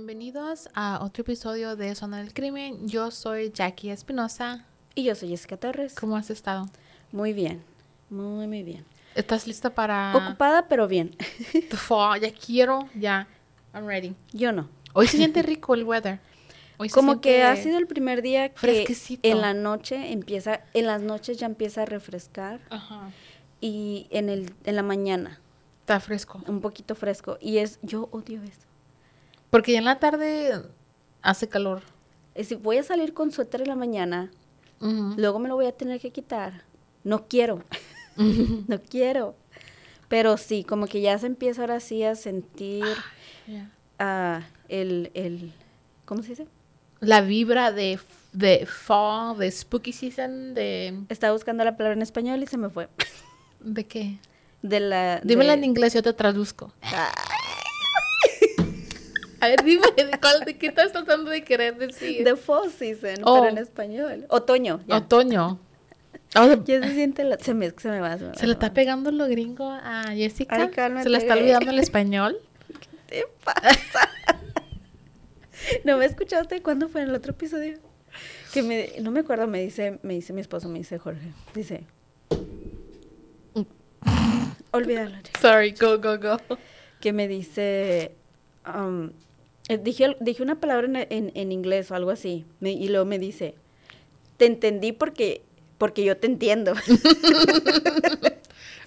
Bienvenidos a otro episodio de Zona del Crimen. Yo soy Jackie Espinosa. Y yo soy Jessica Torres. ¿Cómo has estado? Muy bien, muy, muy bien. ¿Estás lista para Ocupada, pero bien. fall? Ya quiero, ya. I'm ready. Yo no. Hoy se siente rico el weather. Hoy Como que ha sido el primer día que fresquecito. en la noche empieza, en las noches ya empieza a refrescar Ajá. y en el, en la mañana Está fresco. un poquito fresco. Y es, yo odio eso. Porque ya en la tarde hace calor. Decir, voy a salir con suéter en la mañana, luego me lo voy a tener que quitar. No quiero, no quiero. Pero sí, como que ya se empieza ahora sí a sentir Ya. ah, el, el, ¿cómo se dice? La vibra de, de fall, de spooky season, de... Estaba buscando la palabra en español y se me fue. ¿De qué? De la... Dímela de- en inglés, yo te traduzco. Ah, A ver, dime, ¿de, cuál, de qué estás tratando de querer decir? The fall season, Oh. pero en español. Otoño. Ya, Otoño. Oh, se- Ya se siente, la- se, me, se me va. Se, me va, se le está pegando lo gringo a Jessica. Ay, cálmate. Se le está olvidando el español. ¿Qué te pasa? ¿No me escuchaste cuándo fue en el otro episodio? Que me, no me acuerdo, me dice, me dice mi esposo, me dice Jorge, dice... Olvídalo. Sorry, go, go, go. que me dice, um, eh, dije, dije una palabra en, en- en inglés o algo así, me- y luego me dice, te entendí porque, porque yo te entiendo.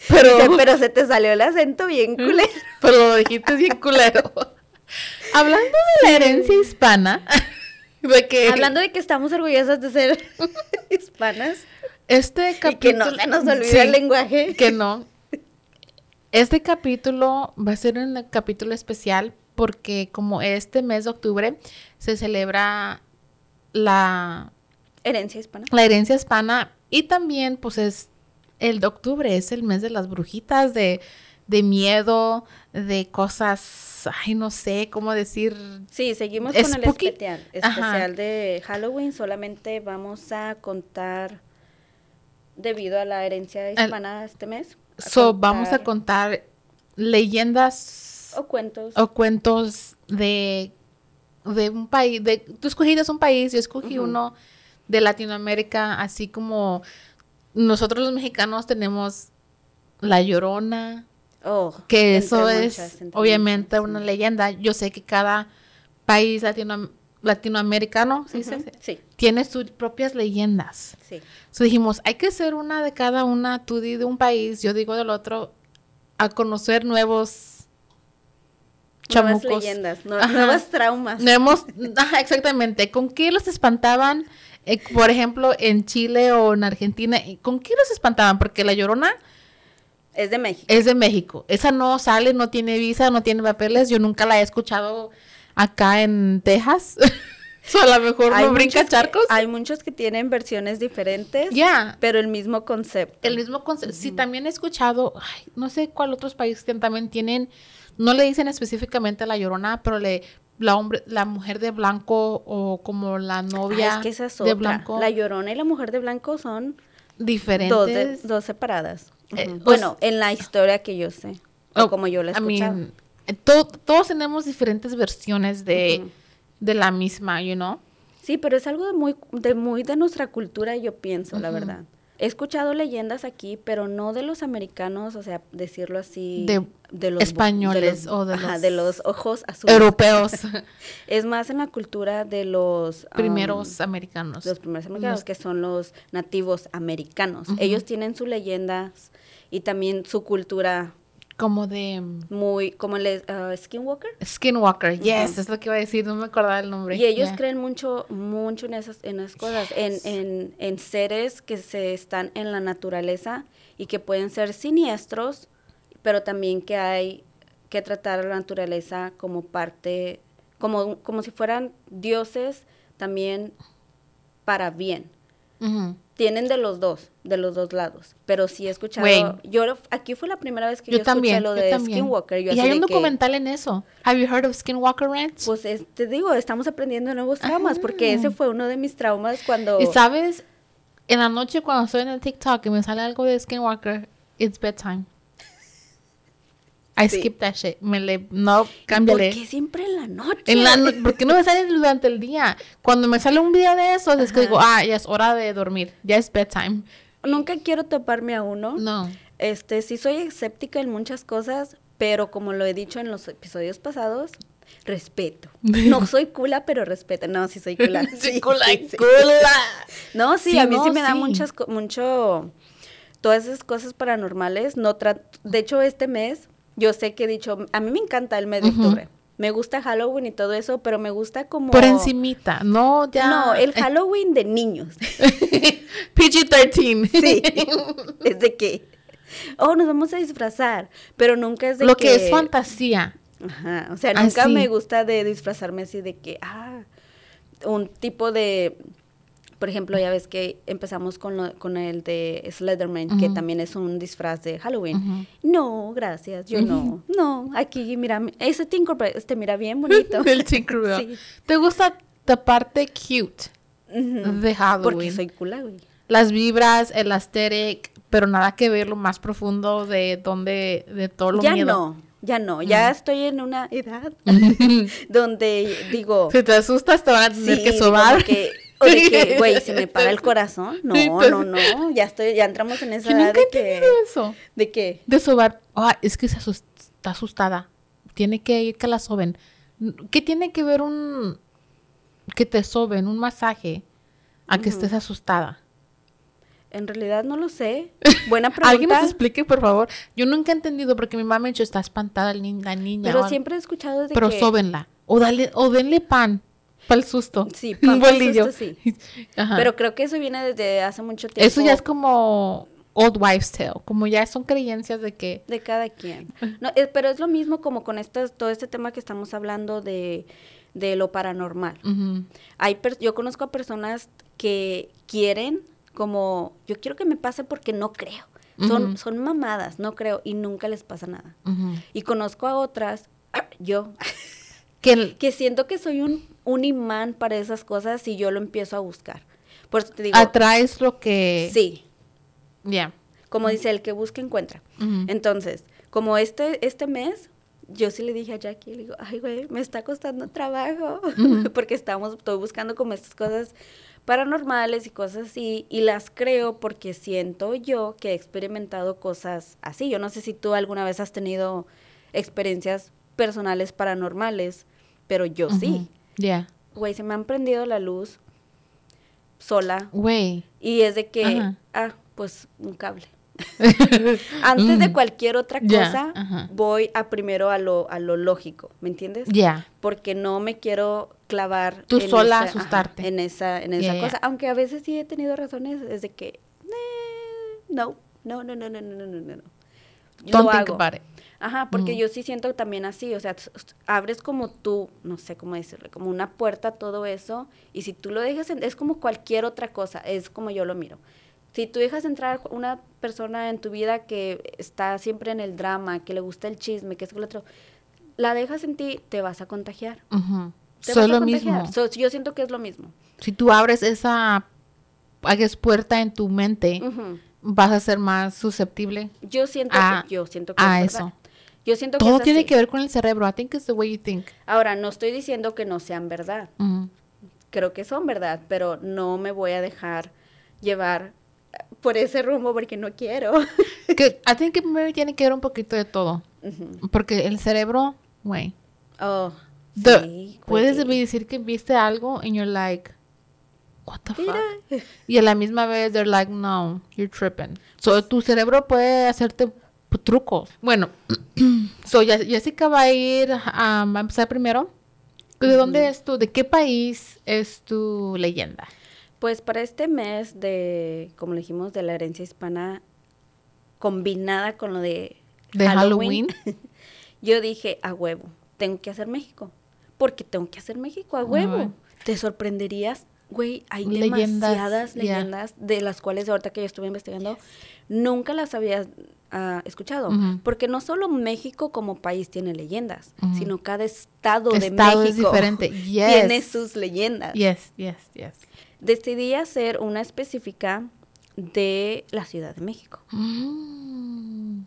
Pero, Dice, pero se te salió el acento bien culero. pero lo dijiste bien culero. Hablando de la herencia hispana, de que Hablando de que estamos orgullosas de ser hispanas este y capítulo... que no se nos olvida Sí, el lenguaje. Que no. Este capítulo va a ser un capítulo especial porque como este mes de octubre se celebra la, Herencia hispana. la herencia hispana y también pues es el de octubre, es el mes de las brujitas, de, de miedo, de cosas, ay no sé cómo decir, Sí, seguimos con el especial, Ajá. especial de Halloween. Solamente vamos a contar, debido a la herencia hispana este mes. so vamos a contar leyendas O cuentos. o cuentos de, de un país, de, tú escogiste un país, yo escogí uno de Latinoamérica, así como nosotros los mexicanos tenemos La Llorona, Oh, que eso muchas, es obviamente muchas, una leyenda. Yo sé que cada país latino, latinoamericano ¿sí tiene sus propias leyendas. sí. So dijimos, hay que hacer una de cada una, tú di de un país, yo digo del otro, a conocer nuevos Nuevas chamucos. leyendas, no- Ajá. nuevas traumas. Nuevos, ajá, exactamente. ¿Con qué los espantaban? Eh, por ejemplo, en Chile o en Argentina, ¿y ¿con qué los espantaban? Porque la llorona Es de México. es de México. Esa no sale, no tiene visa, no tiene papeles. Yo nunca la he escuchado acá en Texas. so, a lo mejor no brinca que- charcos. hay muchos que tienen versiones diferentes, Ya. pero el mismo concepto. El mismo concepto. Sí, también he escuchado, ay, no sé cuál otros países que también tienen, no le dicen específicamente la llorona, pero le la hombre, la mujer de blanco o como la Ah, novia es que esa es de otra. blanco La llorona y la mujer de blanco son diferentes. dos, de- dos separadas. Eh, pues- bueno, en la historia que yo sé, o Oh, como yo la he I mean, eh, to- todos tenemos diferentes versiones de, de la misma, you know. Sí, pero es algo de muy, de muy de nuestra cultura, yo pienso, la verdad. He escuchado leyendas aquí, pero no de los americanos, o sea, decirlo así. De los españoles o de ajá, los de los ojos azules. Europeos. Es más en la cultura de los um, Primeros americanos. los primeros americanos, Los- que son los nativos americanos. Ellos tienen sus leyendas y también su cultura Como de mm, muy, como el uh, Skinwalker. Skinwalker. Yes, es lo que iba a decir. No me acordaba el nombre. Y ellos Yeah. creen mucho, mucho en esas, en esas cosas, en, en, en seres que se están en la naturaleza y que pueden ser siniestros, pero también que hay que tratar a la naturaleza como parte, como, como si fueran dioses también para bien. Ujú. Tienen de los dos, de los dos lados, pero sí he escuchado, Güey. yo aquí fue la primera vez que yo, Yo también. escuché lo yo de también. Skinwalker. Yo y hay un que- documental en eso. Have you heard of Skinwalker Ranch? Pues es- te digo, estamos aprendiendo nuevos traumas, porque ese fue uno de mis traumas cuando... Y sabes, en la noche cuando estoy en el TikTok y me sale algo de Skinwalker, it's bedtime. I Sí. skip that shit. Me le, no, ¿Por cámbiale. qué siempre en la noche? En la no- ¿Por qué no me sale durante el día? Cuando me sale un video de eso, es que digo, ah, ya es hora de dormir. Ya es bedtime. Nunca quiero toparme a uno. No. Este, sí soy escéptica en muchas cosas, pero como lo he dicho en los episodios pasados, respeto. No soy cula, pero respeto. No, sí soy cula. Sí, Cula, sí, sí. cula. No, sí, Sí, a mí sí me da sí. muchas, mucho, todas esas cosas paranormales. No tra- de hecho, este mes, yo sé que he dicho, a mí me encanta el mes de octubre. Me gusta Halloween y todo eso, pero me gusta como... Por encimita. No, ya. No, el Halloween de niños. PG-13. Sí. es de que, oh, nos vamos a disfrazar, pero nunca es de Lo que... que es fantasía. Ajá, o sea, nunca Así. me gusta de disfrazarme así de que, ah, un tipo de, por ejemplo, ya ves que empezamos con, lo- con el de Slenderman, que Ujú. también es un disfraz de Halloween. Ujú. No, gracias, yo no, no, aquí mira, ese Tinkerbell, este mira bien bonito. El Tinkerbell. Sí. ¿Te gusta la parte cute de Halloween? Porque soy cula, güey. Las vibras, el aesthetic, pero nada que ver lo más profundo de donde, de todo lo Ya miedo. no, ya no, ya estoy en una edad donde digo... Si te asustas, te van a tener Sí, que sobar. porque- o de que, güey, se me para el corazón. No, pues- no, no. Ya estoy, ya entramos en esa edad de que. eso. ¿De qué? De sobar. Ah, es que se asus- está asustada. Tiene que ir que la soben. ¿Qué tiene que ver un... que te soben, un masaje, a que estés asustada? En realidad no lo sé. Buena pregunta. Alguien nos explique, por favor. Yo nunca he entendido porque mi mamá me ha dicho, está espantada la niña. Pero o- siempre he escuchado de Pero que. sóbenla. O, dale, o denle pan para el susto. Sí, pa'l bolillo. susto, sí. Ajá. Pero creo que eso viene desde hace mucho tiempo. Eso ya es como old wives tale. Como ya son creencias de que... De cada quien. No, eh, pero es lo mismo como con estas, todo este tema que estamos hablando de, de lo paranormal. Hay per- yo conozco a personas que quieren como yo quiero que me pase porque no creo. Son, son mamadas, no creo, y nunca les pasa nada. Y conozco a otras, yo, Que siento que soy un, un imán para esas cosas y yo lo empiezo a buscar. Por eso te digo, atraes lo que... sí, Ya. como dice, el que busca encuentra. Entonces, como este, este mes, yo sí le dije a Jackie, le digo, ay, güey, me está costando trabajo, porque estamos, estoy buscando como estas cosas paranormales y cosas así, y las creo porque siento yo que he experimentado cosas así. Yo no sé si tú alguna vez has tenido experiencias personales paranormales, pero yo sí. Ujú. Ya. Güey, se me han prendido la luz sola Güey. y es de que, Ajá. ah, pues un cable. Antes de Mm. cualquier otra cosa, ajá. voy a primero a lo, a lo lógico, ¿me entiendes? Ya. Porque no me quiero clavar Tú en sola esa- ajá, asustarte. en esa, en esa cosa. Aunque a veces sí he tenido razones, es de que, "Eh, no, no, no, no, no, no, no, no. Lo Don't think hago. about it. Ajá, porque Mm. yo sí siento también así, o sea, abres como tú, no sé cómo decirlo, como una puerta a todo eso, y si tú lo dejas, en- es como cualquier otra cosa, es como yo lo miro. Si tú dejas entrar una persona en tu vida que está siempre en el drama, que le gusta el chisme, que es lo otro, la dejas en ti, te vas a contagiar. Ujú. Te Soy vas a lo contagiar. mismo. So, yo siento que es lo mismo. Si tú abres esa... Hagas puerta en tu mente, vas a ser más susceptible Yo siento, a, yo siento que a es eso. Yo siento que Todo es tiene así. que ver con el cerebro. I think it's the way you think. Ahora, no estoy diciendo que no sean verdad. Ujú. creo que son verdad, pero no me voy a dejar llevar por ese rumbo porque no quiero. que I think que primero tiene que ver un poquito de todo. Porque el cerebro, güey. Oh, the- sí, puedes decir que viste algo and you're like, what the fuck? Y a la misma vez they're like, no, you're tripping. So tu cerebro puede hacerte trucos. Bueno, so Jessica va a ir, a va a empezar primero. ¿De dónde es tu, de qué país es tu leyenda? Pues para este mes de, como le dijimos, de la herencia hispana combinada con lo de, De Halloween. yo dije, a huevo, tengo que hacer México. Porque tengo que hacer México, a huevo. Te sorprenderías, güey, hay Leyendas, demasiadas leyendas de las cuales ahorita que yo estuve investigando, nunca las había escuchado. Porque no solo México como país tiene leyendas, sino cada estado, de es México tiene sus leyendas Yes, yes, yes. decidí hacer una específica de la Ciudad de México. Mm.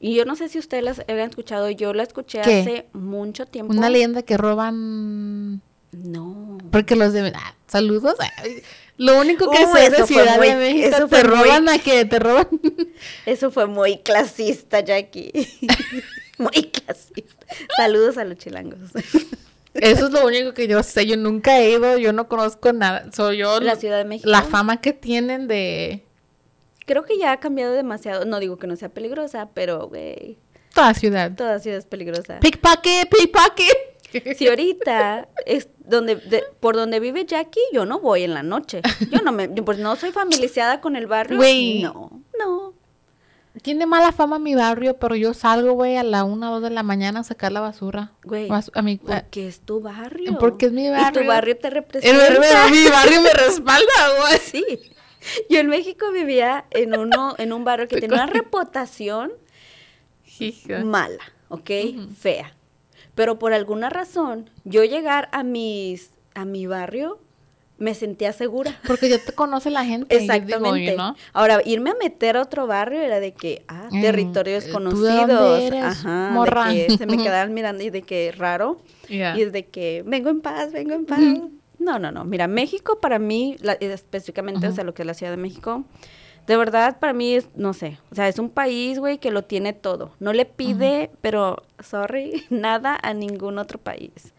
Y yo no sé si ustedes las hayan escuchado, yo la escuché ¿Qué? hace mucho tiempo. Una leyenda que roban No. Porque los de... ah, saludos. Lo único que Uh, sé eso de Ciudad muy- de México, eso te muy- roban a que te roban. Eso fue muy clasista, Jackie. muy clasista. Saludos a los chilangos. Eso es lo único que yo sé. Yo nunca he ido, yo no conozco nada. Soy yo. La Ciudad de México. La fama que tienen de Creo que ya ha cambiado demasiado. No digo que no sea peligrosa, pero, güey, toda ciudad. toda ciudad es peligrosa. Pickpocket, pickpocket. Si ahorita es donde de- por donde vive Jackie, yo no voy en la noche. Yo no me, yo, pues no soy familiarizada con el barrio. No, no. Tiene mala fama mi barrio, pero yo salgo, güey, a la una o dos de la mañana a sacar la basura. Güey, a mi, a- Porque es tu barrio. Porque es mi Y barrio. tu barrio te el- representa. el- mi barrio me respalda, güey. Sí. Yo en México vivía en uno, en un barrio que tenía una reputación Hija. mala, ¿ok? Fea. Pero por alguna razón, yo llegar a mis, a mi barrio, me sentía segura. Porque ya te conoce la gente. digo, Exactamente. Ahora, irme a meter a otro barrio era de que, ah, Mm, territorios ¿tú de dónde conocidos. eres, Ajá, morra? de que se me quedaban mirando y de que raro. Yeah. Y es de que vengo en paz, vengo en paz. No, no, no. Mira, México para mí, la- específicamente, o sea, lo que es la Ciudad de México, de verdad para mí es, no sé, o sea, es un país, güey, que lo tiene todo. No le pide, pero, sorry, nada a ningún otro país.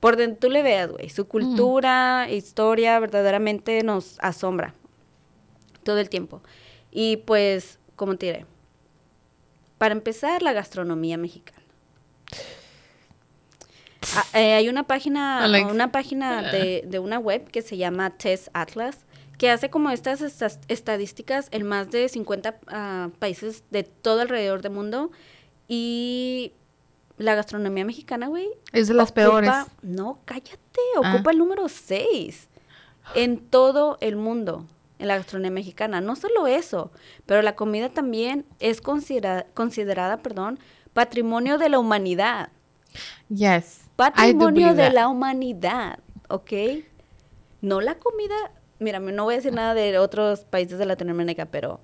Por donde tú le veas, güey, su cultura, historia, verdaderamente nos asombra todo el tiempo. Y pues, como te diré, para empezar, la gastronomía mexicana. Ah, eh, hay una página, like- una página de, de una web que se llama Test Atlas, que hace como estas estas- estadísticas en más de 50 ah, países de todo alrededor del mundo. Y la gastronomía mexicana, güey. Es de las ocupa- peores. No, cállate, Ah. ocupa el número 6 en todo el mundo, en la gastronomía mexicana. No solo eso, pero la comida también es considera- considerada, perdón, patrimonio de la humanidad. Yes. Patrimonio de that. la humanidad, ¿ok? No la comida, mira, no voy a decir nada de otros países de Latinoamérica, pero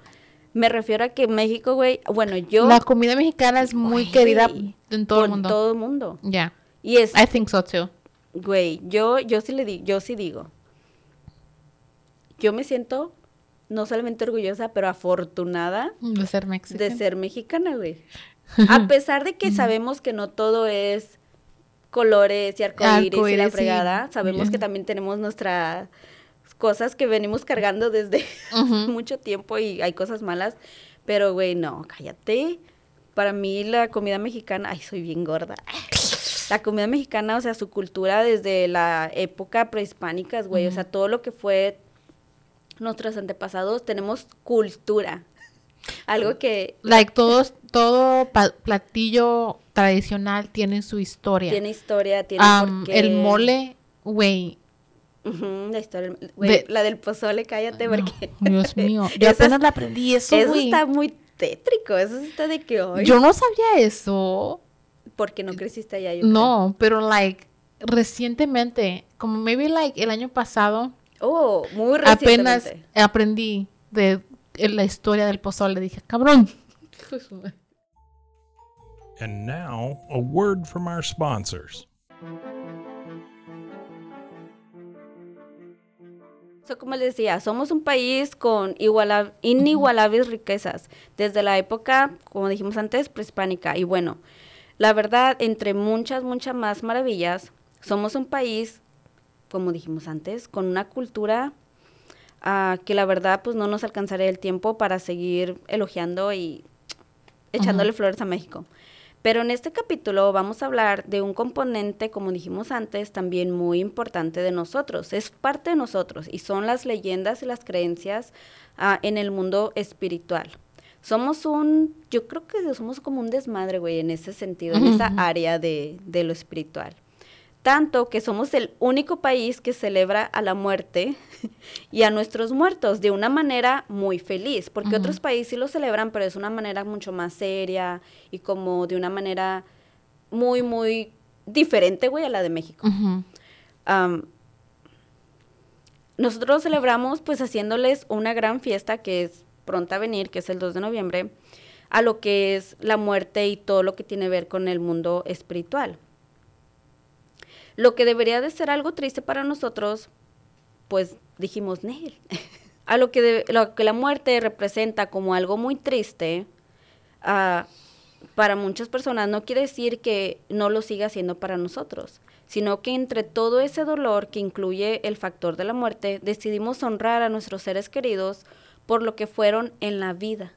me refiero a que México, güey, bueno, yo... La comida mexicana es muy Güey, querida en todo el mundo. todo el mundo. Yeah. Y es, I think so too. güey, yo, yo sí le digo, yo sí digo, yo me siento no solamente orgullosa, pero afortunada De ser mexicano. de ser mexicana, güey. A pesar de que sabemos que no todo es colores y arcoíris y la Arcoíris, sí. fregada, sabemos Yeah. que también tenemos nuestras cosas que venimos cargando desde mucho tiempo y hay cosas malas, pero güey, no, cállate. Para mí la comida mexicana, ay, soy bien gorda. La comida mexicana, o sea, su cultura desde la época prehispánicas, güey, o sea, todo lo que fue nuestros antepasados, tenemos cultura. Algo que Like todos, todo platillo tradicional tiene su historia. tiene historia, tiene Um, porqué. el mole, güey. Ujú, la historia, güey, De- la del pozole, cállate, no, porque... Dios mío. Yo Esa apenas la aprendí eso, Eso güey. está muy tétrico, eso está de que hoy... Yo no sabía eso. Porque no creciste allá, yo creo. No, pero like recientemente, como maybe like el año pasado, Oh, muy apenas recientemente. aprendí de la historia del pozole. Dije, cabrón. And now, a word from our sponsors. So, como les decía, somos un país con iguala- inigualables riquezas, desde la época, como dijimos antes, prehispánica. Y bueno, la verdad, entre muchas, muchas más maravillas, somos un país, como dijimos antes, con una cultura ah, que la verdad, pues no nos alcanzaría el tiempo para seguir elogiando y echándole flores a México. Pero en este capítulo vamos a hablar de un componente, como dijimos antes, también muy importante de nosotros. Es parte de nosotros y son las leyendas y las creencias ah, en el mundo espiritual. Somos un, yo creo que somos como un desmadre, güey, en ese sentido, en esa área de, de lo espiritual. Tanto que somos el único país que celebra a la muerte y a nuestros muertos de una manera muy feliz, porque otros países sí lo celebran, pero es una manera mucho más seria y como de una manera muy, muy diferente, güey, a la de México. Nosotros celebramos pues haciéndoles una gran fiesta que es pronta a venir, que es el 2 de noviembre, a lo que es la muerte y todo lo que tiene que ver con el mundo espiritual. Lo que debería de ser algo triste para nosotros, pues dijimos, Nel. a lo que, lo que la muerte representa como algo muy triste, ah, para muchas personas no quiere decir que no lo siga haciendo para nosotros, sino que entre todo ese dolor que incluye el factor de la muerte, decidimos honrar a nuestros seres queridos por lo que fueron en la vida.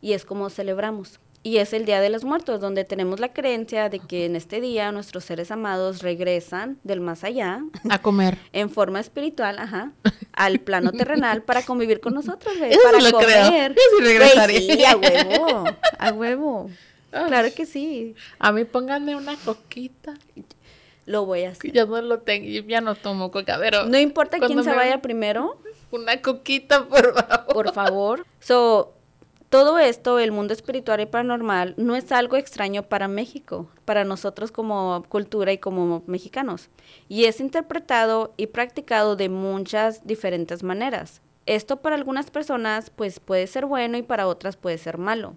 Y es como celebramos. Y es el Día de los Muertos, donde tenemos la creencia de que en este día nuestros seres amados regresan del más allá A comer. en forma espiritual, ajá, al plano terrenal para convivir con nosotros, güey, Eso para lo creo. comer. Yo sí Güey, regresaría. sí, a huevo, a huevo. Claro que sí, A mí pónganme una coquita. lo voy a hacer. Yo no lo tengo, yo ya no tomo coca, pero No importa quién se vaya primero, una coquita, por favor. por favor. So, todo esto, el mundo espiritual y paranormal, no es algo extraño para México, para nosotros como cultura y como mexicanos. Y es interpretado y practicado de muchas diferentes maneras. Esto para algunas personas pues puede ser bueno y para otras puede ser malo.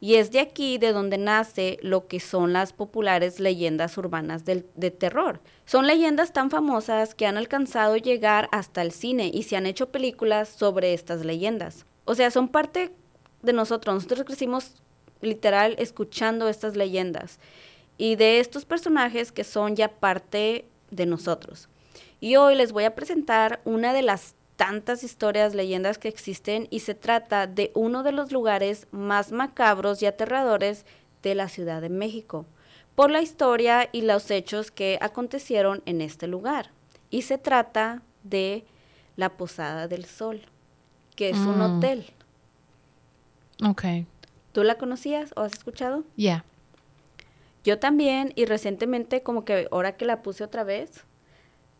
Y es de aquí de donde nace lo que son las populares leyendas urbanas de terror. Son leyendas tan famosas que han alcanzado llegar hasta el cine y se han hecho películas sobre estas leyendas. O sea, son parte de nosotros. Nosotros crecimos literal escuchando estas leyendas y de estos personajes que son ya parte de nosotros. Y hoy les voy a presentar una de las tantas historias, leyendas que existen y se trata de uno de los lugares más macabros y aterradores de la Ciudad de México, por la historia y los hechos que acontecieron en este lugar. Y se trata de la Posada del Sol, que es un Mm. hotel. Ok, ¿Tú la conocías o has escuchado? ya. Yo también, y recientemente, como que ahora que la puse otra vez,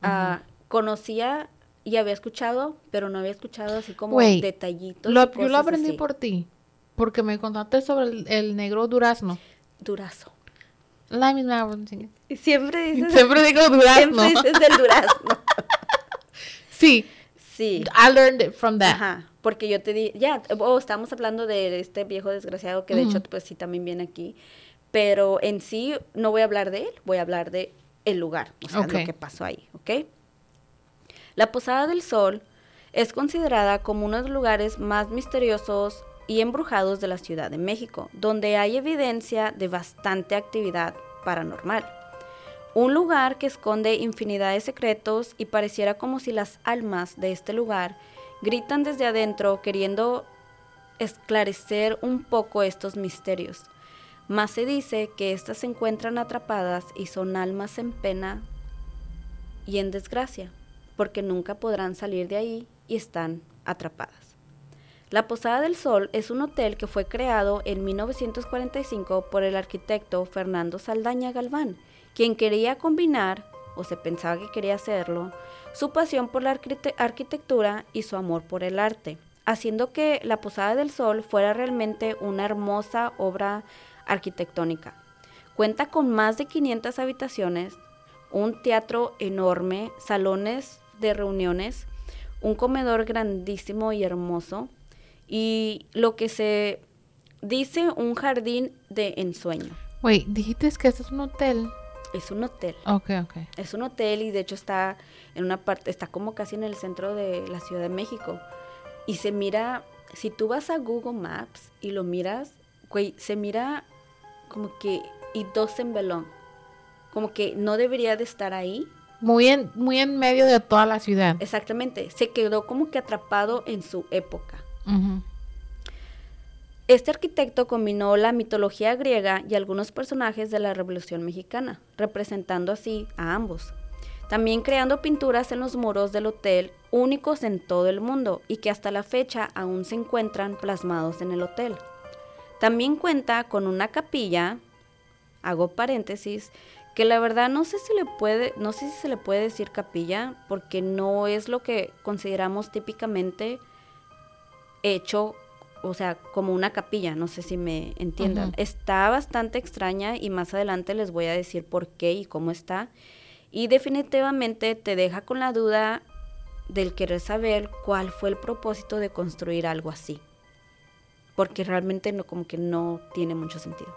ah, conocía y había escuchado, pero no había escuchado así como Güey, detallitos. Lo- yo lo aprendí así. por ti, porque me contaste sobre el, el negro durazno. Durazo. La misma. siempre dices, Siempre digo durazno. siempre dices el durazno. Sí, Sí. I learned it from that. Ajá, porque yo te di, ya, oh, estamos hablando de este viejo desgraciado que de hecho, pues sí, también viene aquí, pero en sí no voy a hablar de él, voy a hablar de el lugar, o sea, lo que pasó ahí, ¿ok? La Posada del Sol es considerada como uno de los lugares más misteriosos y embrujados de la Ciudad de México, donde hay evidencia de bastante actividad paranormal. Un lugar que esconde infinidad de secretos y pareciera como si las almas de este lugar gritan desde adentro queriendo esclarecer un poco estos misterios. Más se dice que éstas se encuentran atrapadas y son almas en pena y en desgracia, porque nunca podrán salir de ahí y están atrapadas. La Posada del Sol es un hotel que fue creado en 1945 por el arquitecto Fernando Saldaña Galván, quien quería combinar, o se pensaba que quería hacerlo, su pasión por la arquite- arquitectura y su amor por el arte, haciendo que la Posada del Sol fuera realmente una hermosa obra arquitectónica. Cuenta con más de 500 habitaciones, un teatro enorme, salones de reuniones, un comedor grandísimo y hermoso y lo que se dice un jardín de ensueño. Wait, dijiste que este es un hotel. Es un hotel. Ok, ok. Es un hotel y de hecho está en una parte, está como casi en el centro de la Ciudad de México. Y se mira, si tú vas a Google Maps y lo miras, güey, se mira como que, y dos en velón. Como que no debería de estar ahí. Muy en, muy en medio de toda la ciudad. Exactamente, se quedó como que atrapado en su época. Este arquitecto combinó la mitología griega y algunos personajes de la Revolución Mexicana, representando así a ambos. También creando pinturas en los muros del hotel únicos en todo el mundo y que hasta la fecha aún se encuentran plasmados en el hotel. También cuenta con una capilla, hago paréntesis, que la verdad no sé si no sé si se le puede decir capilla porque no es lo que consideramos típicamente hecho, o sea, como una capilla, no sé si me entiendan. Está bastante extraña y más adelante les voy a decir por qué y cómo está. Y definitivamente te deja con la duda del querer saber cuál fue el propósito de construir algo así. Porque realmente no, como que no tiene mucho sentido.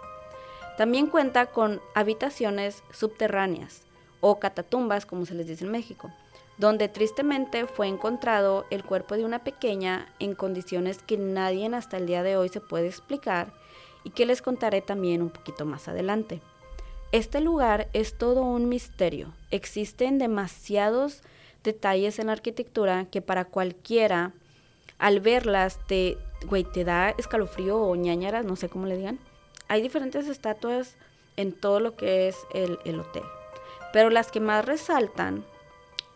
También cuenta con habitaciones subterráneas o catatumbas, como se les dice en México, donde tristemente fue encontrado el cuerpo de una pequeña en condiciones que nadie hasta el día de hoy se puede explicar y que les contaré también un poquito más adelante. Este lugar es todo un misterio. Existen demasiados detalles en la arquitectura que para cualquiera, al verlas, te, güey, te da escalofrío o ñañaras, no sé cómo le digan. Hay diferentes estatuas en todo lo que es el, el hotel. Pero las que más resaltan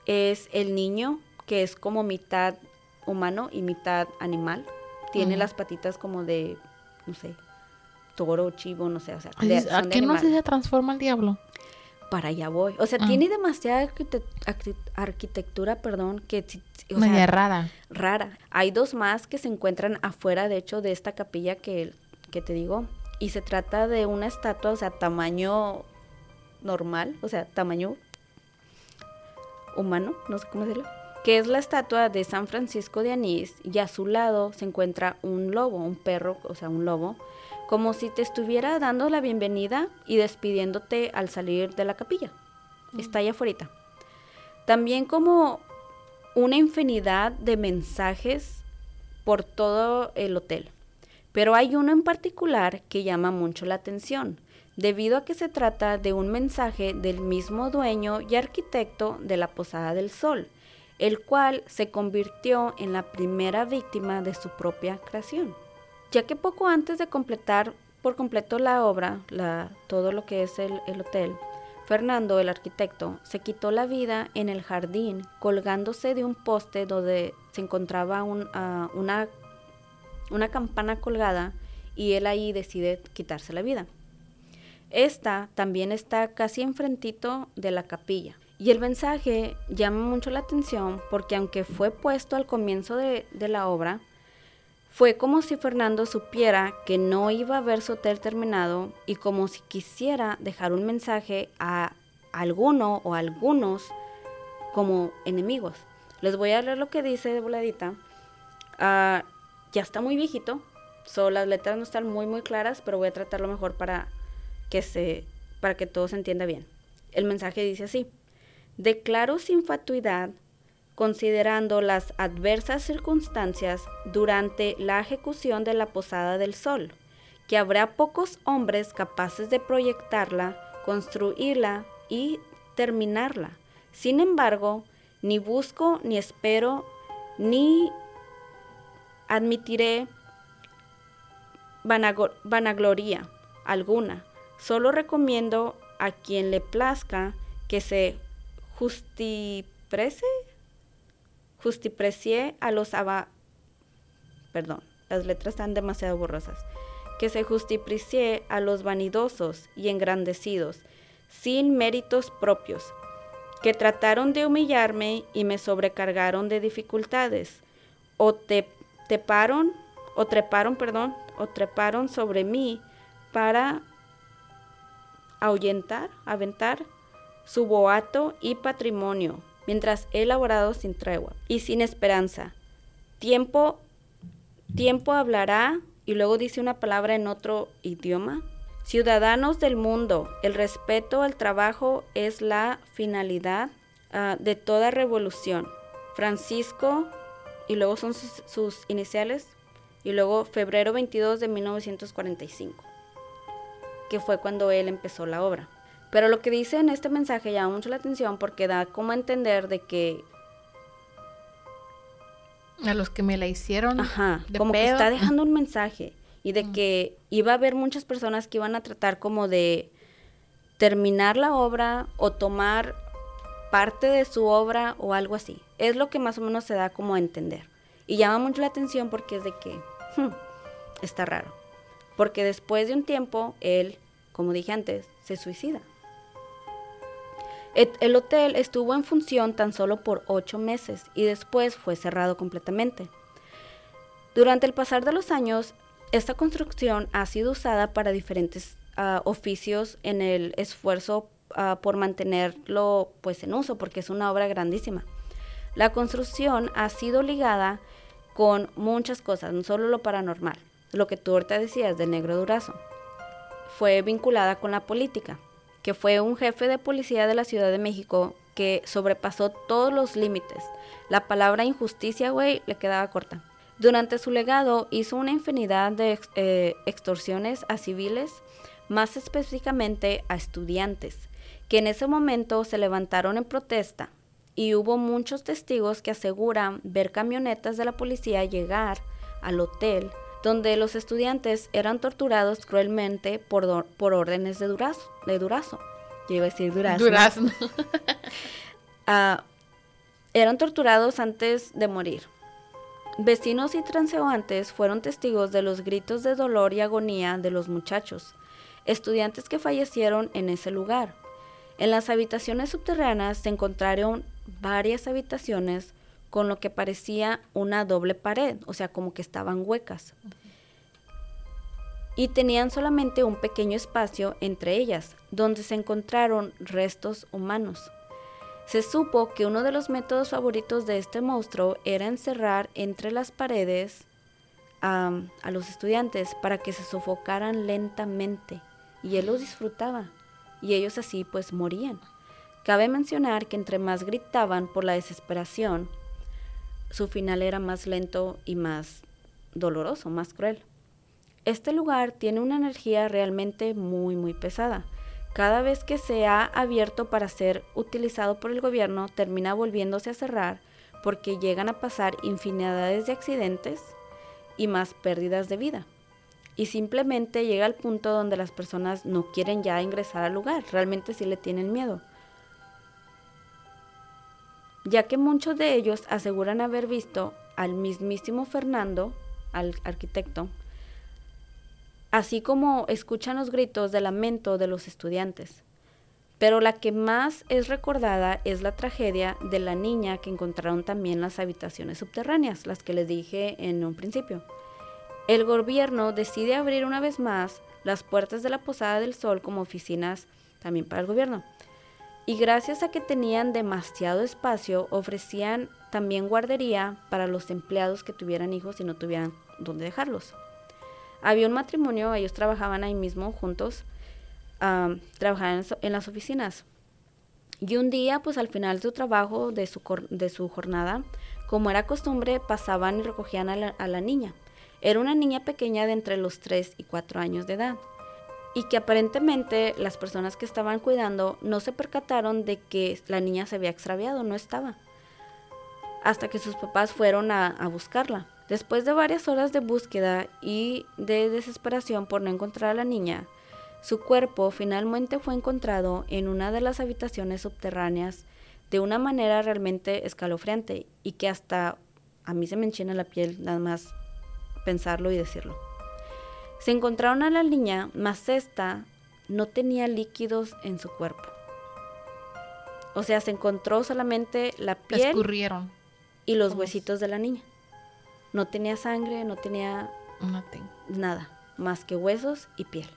es el niño, que es como mitad humano y mitad animal. Tiene las patitas como de, no sé, toro, chivo, no sé. O sea, de- ¿A qué no se transforma el diablo? para allá voy. O sea, Ah. tiene demasiada arquite- arqui- arquitectura, perdón, que o Media sea, rara. rara. Hay dos más que se encuentran afuera, de hecho, de esta capilla que, que te digo. Y se trata de una estatua, o sea, tamaño normal, o sea, tamaño humano, no sé cómo decirlo. Que es la estatua de San Francisco de Anís y a su lado se encuentra un lobo, un perro, o sea, un lobo, como si te estuviera dando la bienvenida y despidiéndote al salir de la capilla. Está allá afuera. También como una infinidad de mensajes por todo el hotel. Pero hay uno en particular que llama mucho la atención, debido a que se trata de un mensaje del mismo dueño y arquitecto de la Posada del Sol, el cual se convirtió en la primera víctima de su propia creación. Ya que poco antes de completar por completo la obra, todo lo que es el, el hotel, Fernando, el arquitecto, se quitó la vida en el jardín colgándose de un poste donde se encontraba ah, una, una campana colgada y él ahí decide quitarse la vida. Esta también está casi enfrentito de la capilla. Y el mensaje llama mucho la atención porque aunque fue puesto al comienzo de, de la obra, fue como si Fernando supiera que no iba a ver su hotel terminado y como si quisiera dejar un mensaje a alguno o algunos como enemigos. Les voy a leer lo que dice de voladita. Ah, ya está muy viejito, so, las letras no están muy muy claras, pero voy a tratarlo mejor para para que todo se entienda bien. El mensaje dice así: Declaro sin fatuidad considerando las adversas circunstancias durante la ejecución de la Posada del Sol, que habrá pocos hombres capaces de proyectarla, construirla y terminarla. Sin embargo, ni busco, ni espero, ni admitiré vanagloria alguna. Solo recomiendo a quien le plazca que se justiprece justiprecie a los aba... Perdón, las letras están demasiado borrosas. Que se justiprecie a los vanidosos y engrandecidos, sin méritos propios, que trataron de humillarme y me sobrecargaron de dificultades, o te treparon, o treparon, perdón, o treparon sobre mí para ahuyentar, aventar su boato y patrimonio, mientras he laborado sin tregua y sin esperanza. Tiempo, tiempo hablará, y luego dice una palabra en otro idioma, Ciudadanos del mundo, el respeto al trabajo es la finalidad ah, de toda revolución. Francisco, y luego son sus, iniciales, y luego febrero 22 de 1945, que fue cuando él empezó la obra. Pero lo que dice en este mensaje llama mucho la atención porque da como a entender de que A los que me la hicieron. Ajá, de como que está dejando un mensaje y de que iba a haber muchas personas que iban a tratar como de terminar la obra o tomar parte de su obra o algo así. Es lo que más o menos se da como a entender. Y llama mucho la atención porque es de que hmm, está raro. Porque después de un tiempo, él, como dije antes, se suicida. El hotel estuvo en función tan solo por ocho meses y después fue cerrado completamente. Durante el pasar de los años, esta construcción ha sido usada para diferentes ah, oficios en el esfuerzo ah, por mantenerlo pues en uso, porque es una obra grandísima. La construcción ha sido ligada con muchas cosas, no solo lo paranormal, lo que tú ahorita decías del negro durazo. Fue vinculada con la política, que fue un jefe de policía de la Ciudad de México que sobrepasó todos los límites. La palabra injusticia, güey, le quedaba corta. Durante su legado hizo una infinidad de eh, extorsiones a civiles, más específicamente a estudiantes, que en ese momento se levantaron en protesta y hubo muchos testigos que aseguran ver camionetas de la policía llegar al hotel donde los estudiantes eran torturados cruelmente por, por órdenes de Durazo. De Durazo. Yo iba a decir Durazno. Durazno. Ah, eran torturados antes de morir. Vecinos y transeúntes fueron testigos de los gritos de dolor y agonía de los muchachos, estudiantes que fallecieron en ese lugar. En las habitaciones subterráneas se encontraron varias habitaciones con lo que parecía una doble pared, o sea, como que estaban huecas. Y tenían solamente un pequeño espacio entre ellas, donde se encontraron restos humanos. Se supo que uno de los métodos favoritos de este monstruo era encerrar entre las paredes am, a los estudiantes para que se sofocaran lentamente y él los disfrutaba y ellos así pues morían. Cabe mencionar que entre más gritaban por la desesperación, su final era más lento y más doloroso, más cruel. Este lugar tiene una energía realmente muy muy pesada. Cada vez que se ha abierto para ser utilizado por el gobierno, termina volviéndose a cerrar porque llegan a pasar infinidades de accidentes y más pérdidas de vida. Y simplemente llega al punto donde las personas no quieren ya ingresar al lugar, realmente sí le tienen miedo. Ya que muchos de ellos aseguran haber visto al mismísimo Fernando, al arquitecto, así como escuchan los gritos de lamento de los estudiantes. Pero la que más es recordada es la tragedia de la niña que encontraron también las habitaciones subterráneas, las que les dije en un principio. El gobierno decide abrir una vez más las puertas de la Posada del Sol como oficinas también para el gobierno. Y gracias a que tenían demasiado espacio, ofrecían también guardería para los empleados que tuvieran hijos y no tuvieran dónde dejarlos. Había un matrimonio, ellos trabajaban ahí mismo juntos, trabajaban en, las oficinas. Y un día, pues al final de su trabajo, de su, cor- de su jornada, como era costumbre, pasaban y recogían a la, a la niña. Era una niña pequeña de entre los 3 y 4 años de edad. Y que aparentemente las personas que estaban cuidando no se percataron de que la niña se había extraviado, no estaba. Hasta que sus papás fueron a, buscarla. Después de varias horas de búsqueda y de desesperación por no encontrar a la niña, su cuerpo finalmente fue encontrado en una de las habitaciones subterráneas de una manera realmente escalofriante y que hasta a mí se me enchina la piel nada más pensarlo y decirlo. Se encontraron a la niña, mas esta no tenía líquidos en su cuerpo. O sea, se encontró solamente la piel escurrieron. y los huesitos de la niña. No tenía sangre, no tenía Nothing. nada, más que huesos y piel.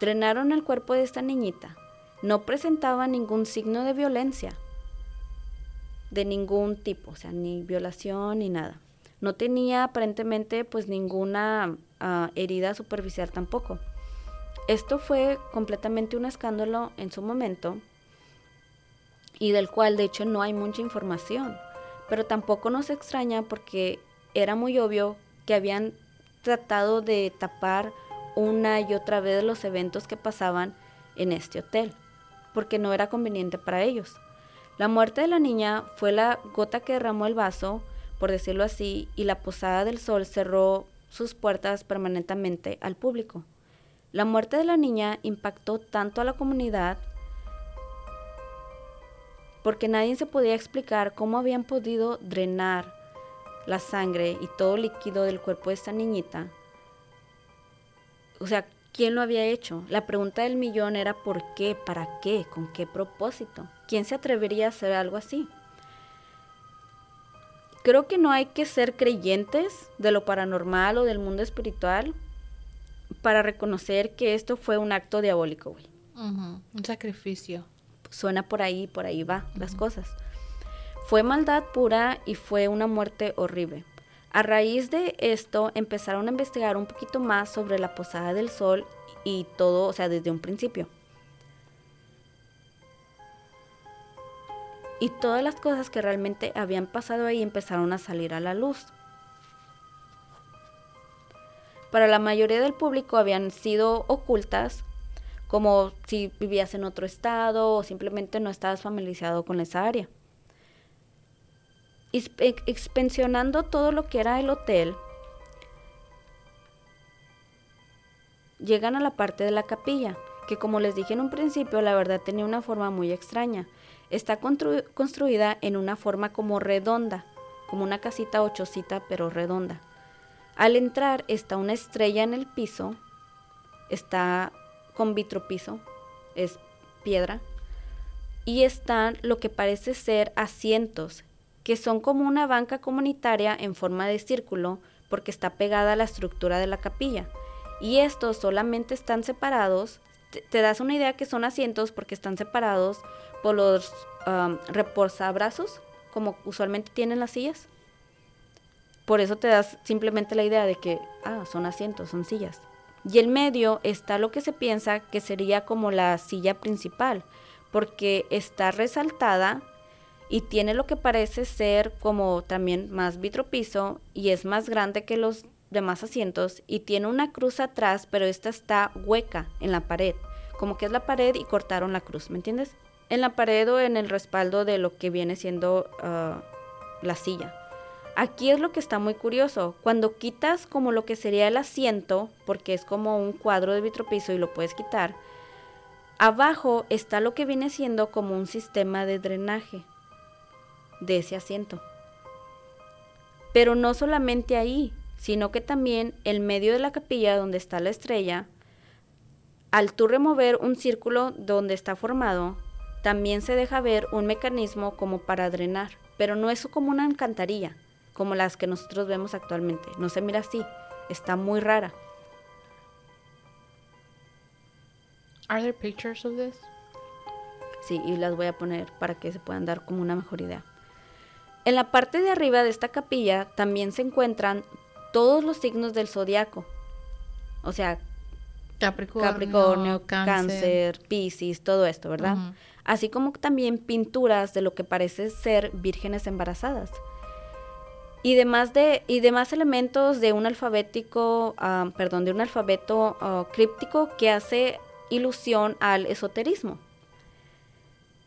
Drenaron el cuerpo de esta niñita. No presentaba ningún signo de violencia, de ningún tipo, o sea, ni violación ni nada. No tenía aparentemente pues ninguna herida superficial tampoco. Esto fue completamente un escándalo en su momento y del cual de hecho no hay mucha información, pero tampoco nos extraña porque era muy obvio que habían tratado de tapar una y otra vez los eventos que pasaban en este hotel, porque no era conveniente para ellos. La muerte de la niña fue la gota que derramó el vaso, por decirlo así, y la Posada del Sol cerró sus puertas permanentemente al público. La muerte de la niña impactó tanto a la comunidad porque nadie se podía explicar cómo habían podido drenar la sangre y todo líquido del cuerpo de esta niñita. O sea, ¿quién lo había hecho? La pregunta del millón era ¿por qué? ¿Para qué? ¿Con qué propósito? ¿Quién se atrevería a hacer algo así? Creo que no hay que ser creyentes de lo paranormal o del mundo espiritual para reconocer que esto fue un acto diabólico, güey. Un sacrificio. Suena por ahí, por ahí va las cosas. Fue maldad pura y fue una muerte horrible. A raíz de esto empezaron a investigar un poquito más sobre la Posada del Sol y todo, o sea, desde un principio. Y todas las cosas que realmente habían pasado ahí empezaron a salir a la luz. Para la mayoría del público habían sido ocultas, como si vivías en otro estado o simplemente no estabas familiarizado con esa área expensionando todo lo que era el hotel, llegan a la parte de la capilla, que como les dije en un principio, la verdad tenía una forma muy extraña. Está construida en una forma como redonda, como una casita ochocita, pero redonda. Al entrar está una estrella en el piso, está con vitropiso, es piedra, y están lo que parece ser asientos que son como una banca comunitaria en forma de círculo porque está pegada a la estructura de la capilla. Y estos solamente están separados, te, das una idea que son asientos porque están separados por los um, reposabrazos, como usualmente tienen las sillas. Por eso te das simplemente la idea de que, ah, son asientos, son sillas. Y en medio está lo que se piensa que sería como la silla principal, porque está resaltada y tiene lo que parece ser como también más vitropiso y es más grande que los demás asientos y tiene una cruz atrás, pero esta está hueca en la pared, como que es la pared y cortaron la cruz, ¿me entiendes? En la pared o en el respaldo de lo que viene siendo ah, la silla. Aquí es lo que está muy curioso. Cuando quitas como lo que sería el asiento, porque es como un cuadro de vitropiso y lo puedes quitar, abajo está lo que viene siendo como un sistema de drenaje de ese asiento. Pero no solamente ahí, sino que también el medio de la capilla donde está la estrella, al tú remover un círculo donde está formado, también se deja ver un mecanismo como para drenar, pero no es como una alcantarilla, como las que nosotros vemos actualmente. No se mira así, está muy rara. Are there pictures of this? Sí, y las voy a poner para que se puedan dar como una mejor idea. En la parte de arriba de esta capilla también se encuentran todos los signos del zodiaco. O sea, Capricornio, cáncer, Piscis, todo esto, ¿verdad? Así como también pinturas de lo que parece ser vírgenes embarazadas. Y demás, de, y demás elementos de un alfabético, ah, perdón, de un alfabeto ah, críptico que hace ilusión al esoterismo.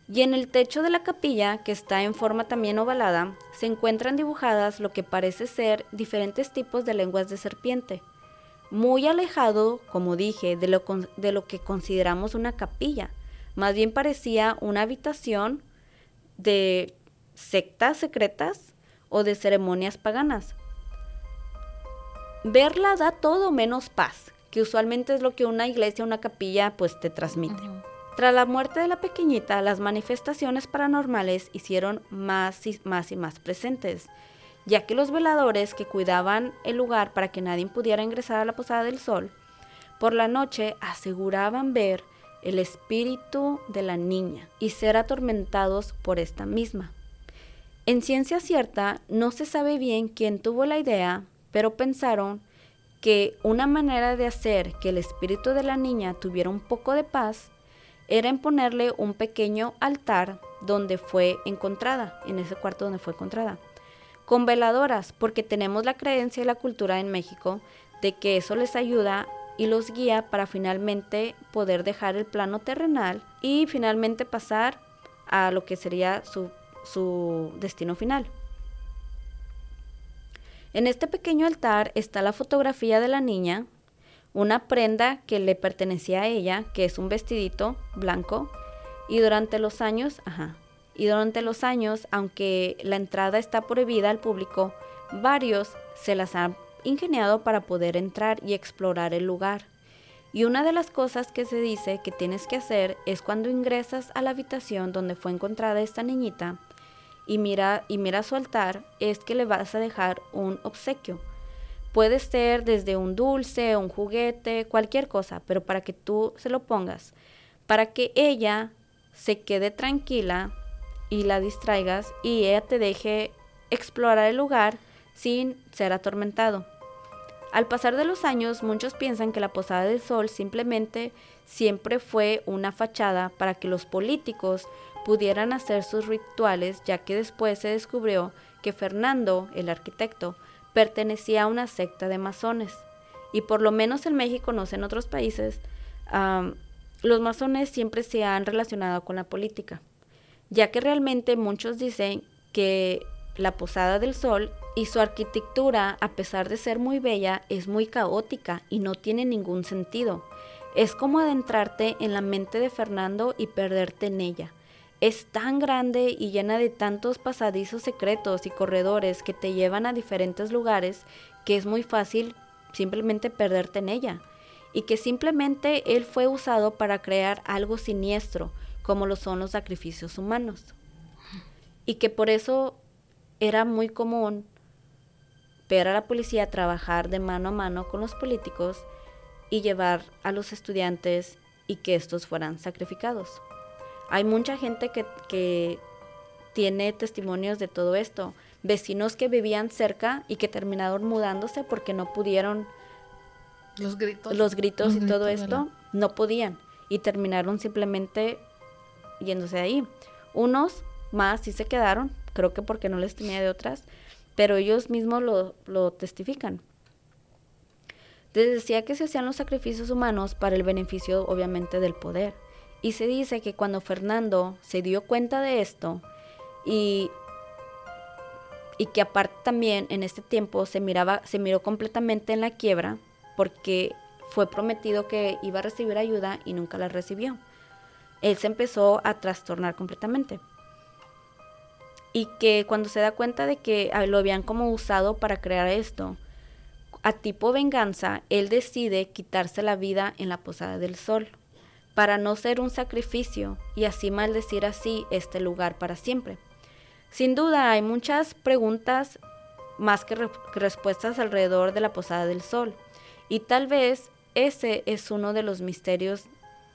Y en el techo de la capilla, que está en forma también ovalada, se encuentran dibujadas lo que parece ser diferentes tipos de lenguas de serpiente, muy alejado, como dije, de lo, de que consideramos una capilla. Más bien parecía una habitación de sectas secretas o de ceremonias paganas. Verla da todo menos paz, que usualmente es lo que una iglesia, una capilla, pues te transmite. Tras la muerte de la pequeñita, las manifestaciones paranormales hicieron más y más y más presentes, ya que los veladores que cuidaban el lugar para que nadie pudiera ingresar a la Posada del Sol, por la noche aseguraban ver el espíritu de la niña y ser atormentados por esta misma. En ciencia cierta, no se sabe bien quién tuvo la idea, pero pensaron que una manera de hacer que el espíritu de la niña tuviera un poco de paz era en ponerle un pequeño altar donde fue encontrada, en ese cuarto donde fue encontrada, con veladoras, porque tenemos la creencia y la cultura en México de que eso les ayuda y los guía para finalmente poder dejar el plano terrenal y finalmente pasar a lo que sería su, su destino final. En este pequeño altar está la fotografía de la niña, una prenda que le pertenecía a ella, que es un vestidito blanco, y durante los años, ajá, y durante los años, aunque la entrada está prohibida al público, varios se las han ingeniado para poder entrar y explorar el lugar. Y una de las cosas que se dice que tienes que hacer es cuando ingresas a la habitación donde fue encontrada esta niñita y mira, y mira su altar, es que le vas a dejar un obsequio. Puede ser desde un dulce, un juguete, cualquier cosa, pero para que tú se lo pongas, para que ella se quede tranquila y la distraigas y ella te deje explorar el lugar sin ser atormentado. Al pasar de los años, muchos piensan que la Posada del Sol simplemente siempre fue una fachada para que los políticos pudieran hacer sus rituales, ya que después se descubrió que Fernando, el arquitecto, pertenecía a una secta de masones. Y por lo menos en México, no sé en otros países, los masones siempre se han relacionado con la política, ya que realmente muchos dicen que la Posada del Sol y su arquitectura, a pesar de ser muy bella, es muy caótica y no tiene ningún sentido. Es como adentrarte en la mente de Fernando y perderte en ella. Es tan grande y llena de tantos pasadizos secretos y corredores que te llevan a diferentes lugares que es muy fácil simplemente perderte en ella. Y que simplemente él fue usado para crear algo siniestro, como lo son los sacrificios humanos. Y que por eso era muy común ver a la policía trabajar de mano a mano con los políticos y llevar a los estudiantes y que estos fueran sacrificados. Hay mucha gente que, tiene testimonios de todo esto, vecinos que vivían cerca y que terminaron mudándose porque no pudieron los gritos, los gritos y todo esto, no podían y terminaron simplemente yéndose de ahí. Unos más sí se quedaron, creo que porque no les tenía de otras, pero ellos mismos lo, testifican. Les decía que se hacían los sacrificios humanos para el beneficio obviamente del poder. Y se dice que cuando Fernando se dio cuenta de esto y, y que aparte también en este tiempo se miraba, se miró completamente en la quiebra porque fue prometido que iba a recibir ayuda y nunca la recibió. Él se empezó a trastornar completamente y que cuando se da cuenta de que ah, lo habían como usado para crear esto, a tipo venganza, él decide quitarse la vida en la Posada del Sol, para no ser un sacrificio y así maldecir así este lugar para siempre. Sin duda hay muchas preguntas más que, respuestas alrededor de la Posada del Sol, y tal vez ese es uno de los misterios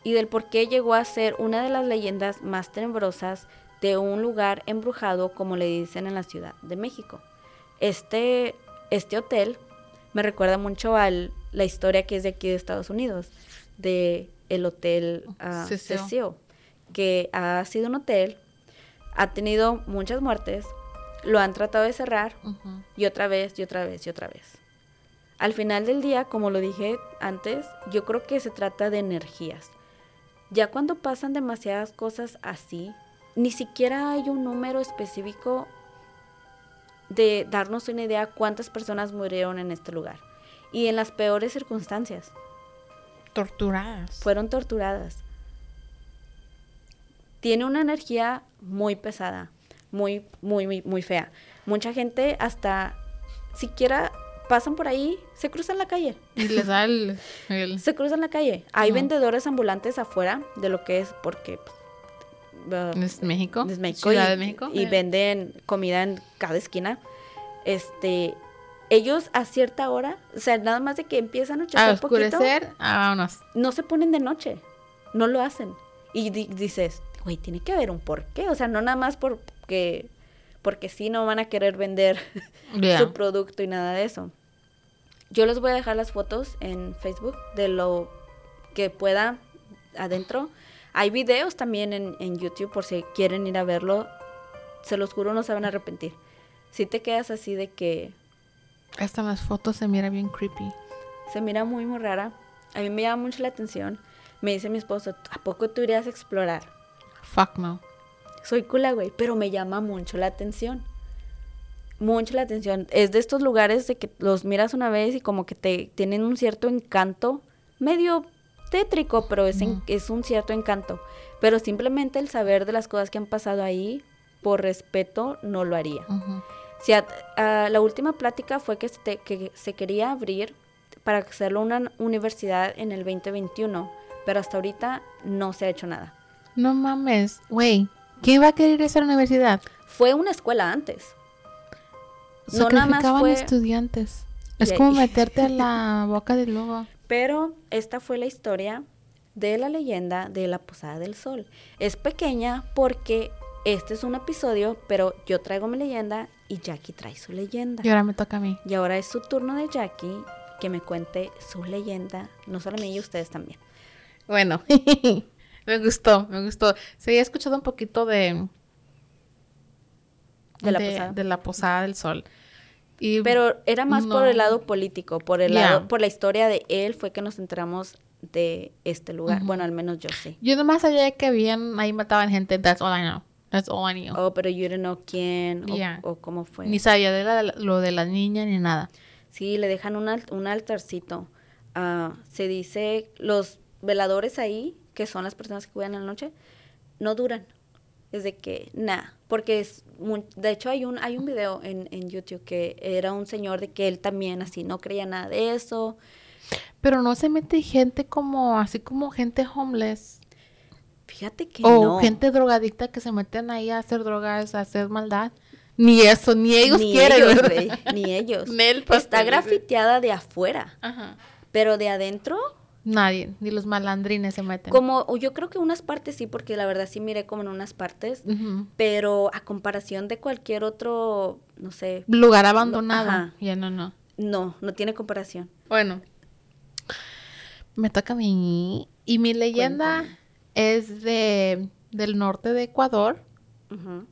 y del por qué llegó a ser una de las leyendas más tenebrosas de un lugar embrujado, como le dicen en la Ciudad de México. Este, este hotel me recuerda mucho a la historia que es de aquí de Estados Unidos, de el hotel uh, que ha sido un hotel, ha tenido muchas muertes, lo han tratado de cerrar y otra vez y otra vez y otra vez. Al final del día, como lo dije antes, yo creo que se trata de energías. Ya cuando pasan demasiadas cosas así, ni siquiera hay un número específico de darnos una idea cuántas personas murieron en este lugar. Y en las peores circunstancias. Torturadas. Fueron torturadas. Tiene una energía muy pesada, muy, muy, muy, muy fea. Mucha gente hasta siquiera pasan por ahí, se cruzan la calle. Y les da el... Se cruzan la calle. Hay vendedores ambulantes afuera de lo que es porque pues, ¿Es México? Es México. Ciudad y, de México. Y venden comida en cada esquina. Este, ellos a cierta hora, o sea, nada más de que empiezan a a oscurecer, poquito, ah, vámonos. No se ponen de noche, no lo hacen. Y dices, güey, tiene que haber un porqué, o sea, no nada más porque, porque sí no van a querer vender su producto y nada de eso. yo les voy a dejar las fotos en Facebook de lo que pueda adentro. Hay videos también en, en YouTube por si quieren ir a verlo. Se los juro, no se van a arrepentir. Si te quedas así de que Hasta en las fotos se mira bien creepy. se mira muy, muy rara. A mí me llama mucho la atención. Me dice mi esposo, ¿a poco tú irías a explorar? Fuck no. Soy cula, güey, pero me llama mucho la atención. Mucho la atención. Es de estos lugares de que los miras una vez y como que te tienen un cierto encanto, medio tétrico, pero es, en- es un cierto encanto. Pero simplemente el saber de las cosas que han pasado ahí, por respeto, no lo haría. Si a- a- la última plática fue que se, que se quería abrir para hacerlo una universidad en el 2021, pero hasta ahorita no se ha hecho nada. No mames. Güey, ¿quién va a querer esa universidad? Fue una escuela antes. No nada más fue- estudiantes. Es como meterte a la boca del lobo. Pero esta fue la historia de la leyenda de la Posada del Sol. Es pequeña porque este es un episodio, pero yo traigo mi leyenda y Jackie trae su leyenda. Y ahora me toca a mí. Y ahora es su turno de Jackie que me cuente su leyenda, no solo a mí y ustedes también. Bueno, me gustó, me gustó. Se había escuchado un poquito de... De la posada. de la posada del sol. Y Pero era más por el lado político, por el lado, por la historia de él fue que nos enteramos de este lugar. Bueno, al menos yo sé. Yo nomás sabía que habían, ahí mataban gente. That's all I know. That's all I knew. Oh, pero yo no know quién o, cómo fue. Ni sabía de la- lo de la niña ni nada. Sí, le dejan un, al- un altarcito. Ah, se dice, los veladores ahí, que son las personas que cuidan en la noche, no duran. Es de que, nada, porque es, mu- de hecho hay un, hay un video en, en YouTube que era un señor de que él también así no creía nada de eso. Pero no se mete gente como, así como gente homeless. Fíjate que O no. gente drogadicta que se meten ahí a hacer drogas, a hacer maldad. Ni eso, ni ellos ni quieren. ni ellos. Nel Está grafiteada de afuera, Ajá. pero de adentro, Nadie, ni los malandrines se meten. como yo creo que unas partes sí, porque la verdad sí miré como en unas partes, pero a comparación de cualquier otro, no sé, Lugar abandonado. Ya no, no. no, no tiene comparación. Bueno. Me toca a mí. Y mi leyenda Cuéntame. Es de del norte de Ecuador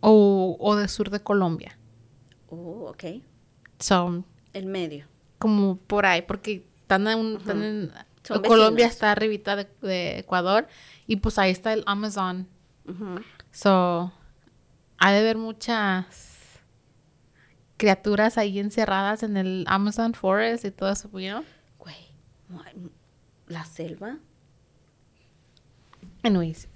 o, o del sur de Colombia. Oh, ok. Son El medio. como por ahí, porque están en, están en- Son Colombia vecinos. está arribita de, de Ecuador y pues ahí está el Amazon. Ujú. So, ha de haber muchas criaturas ahí encerradas en el Amazon Forest y todo eso? Güey, la selva. Anyways.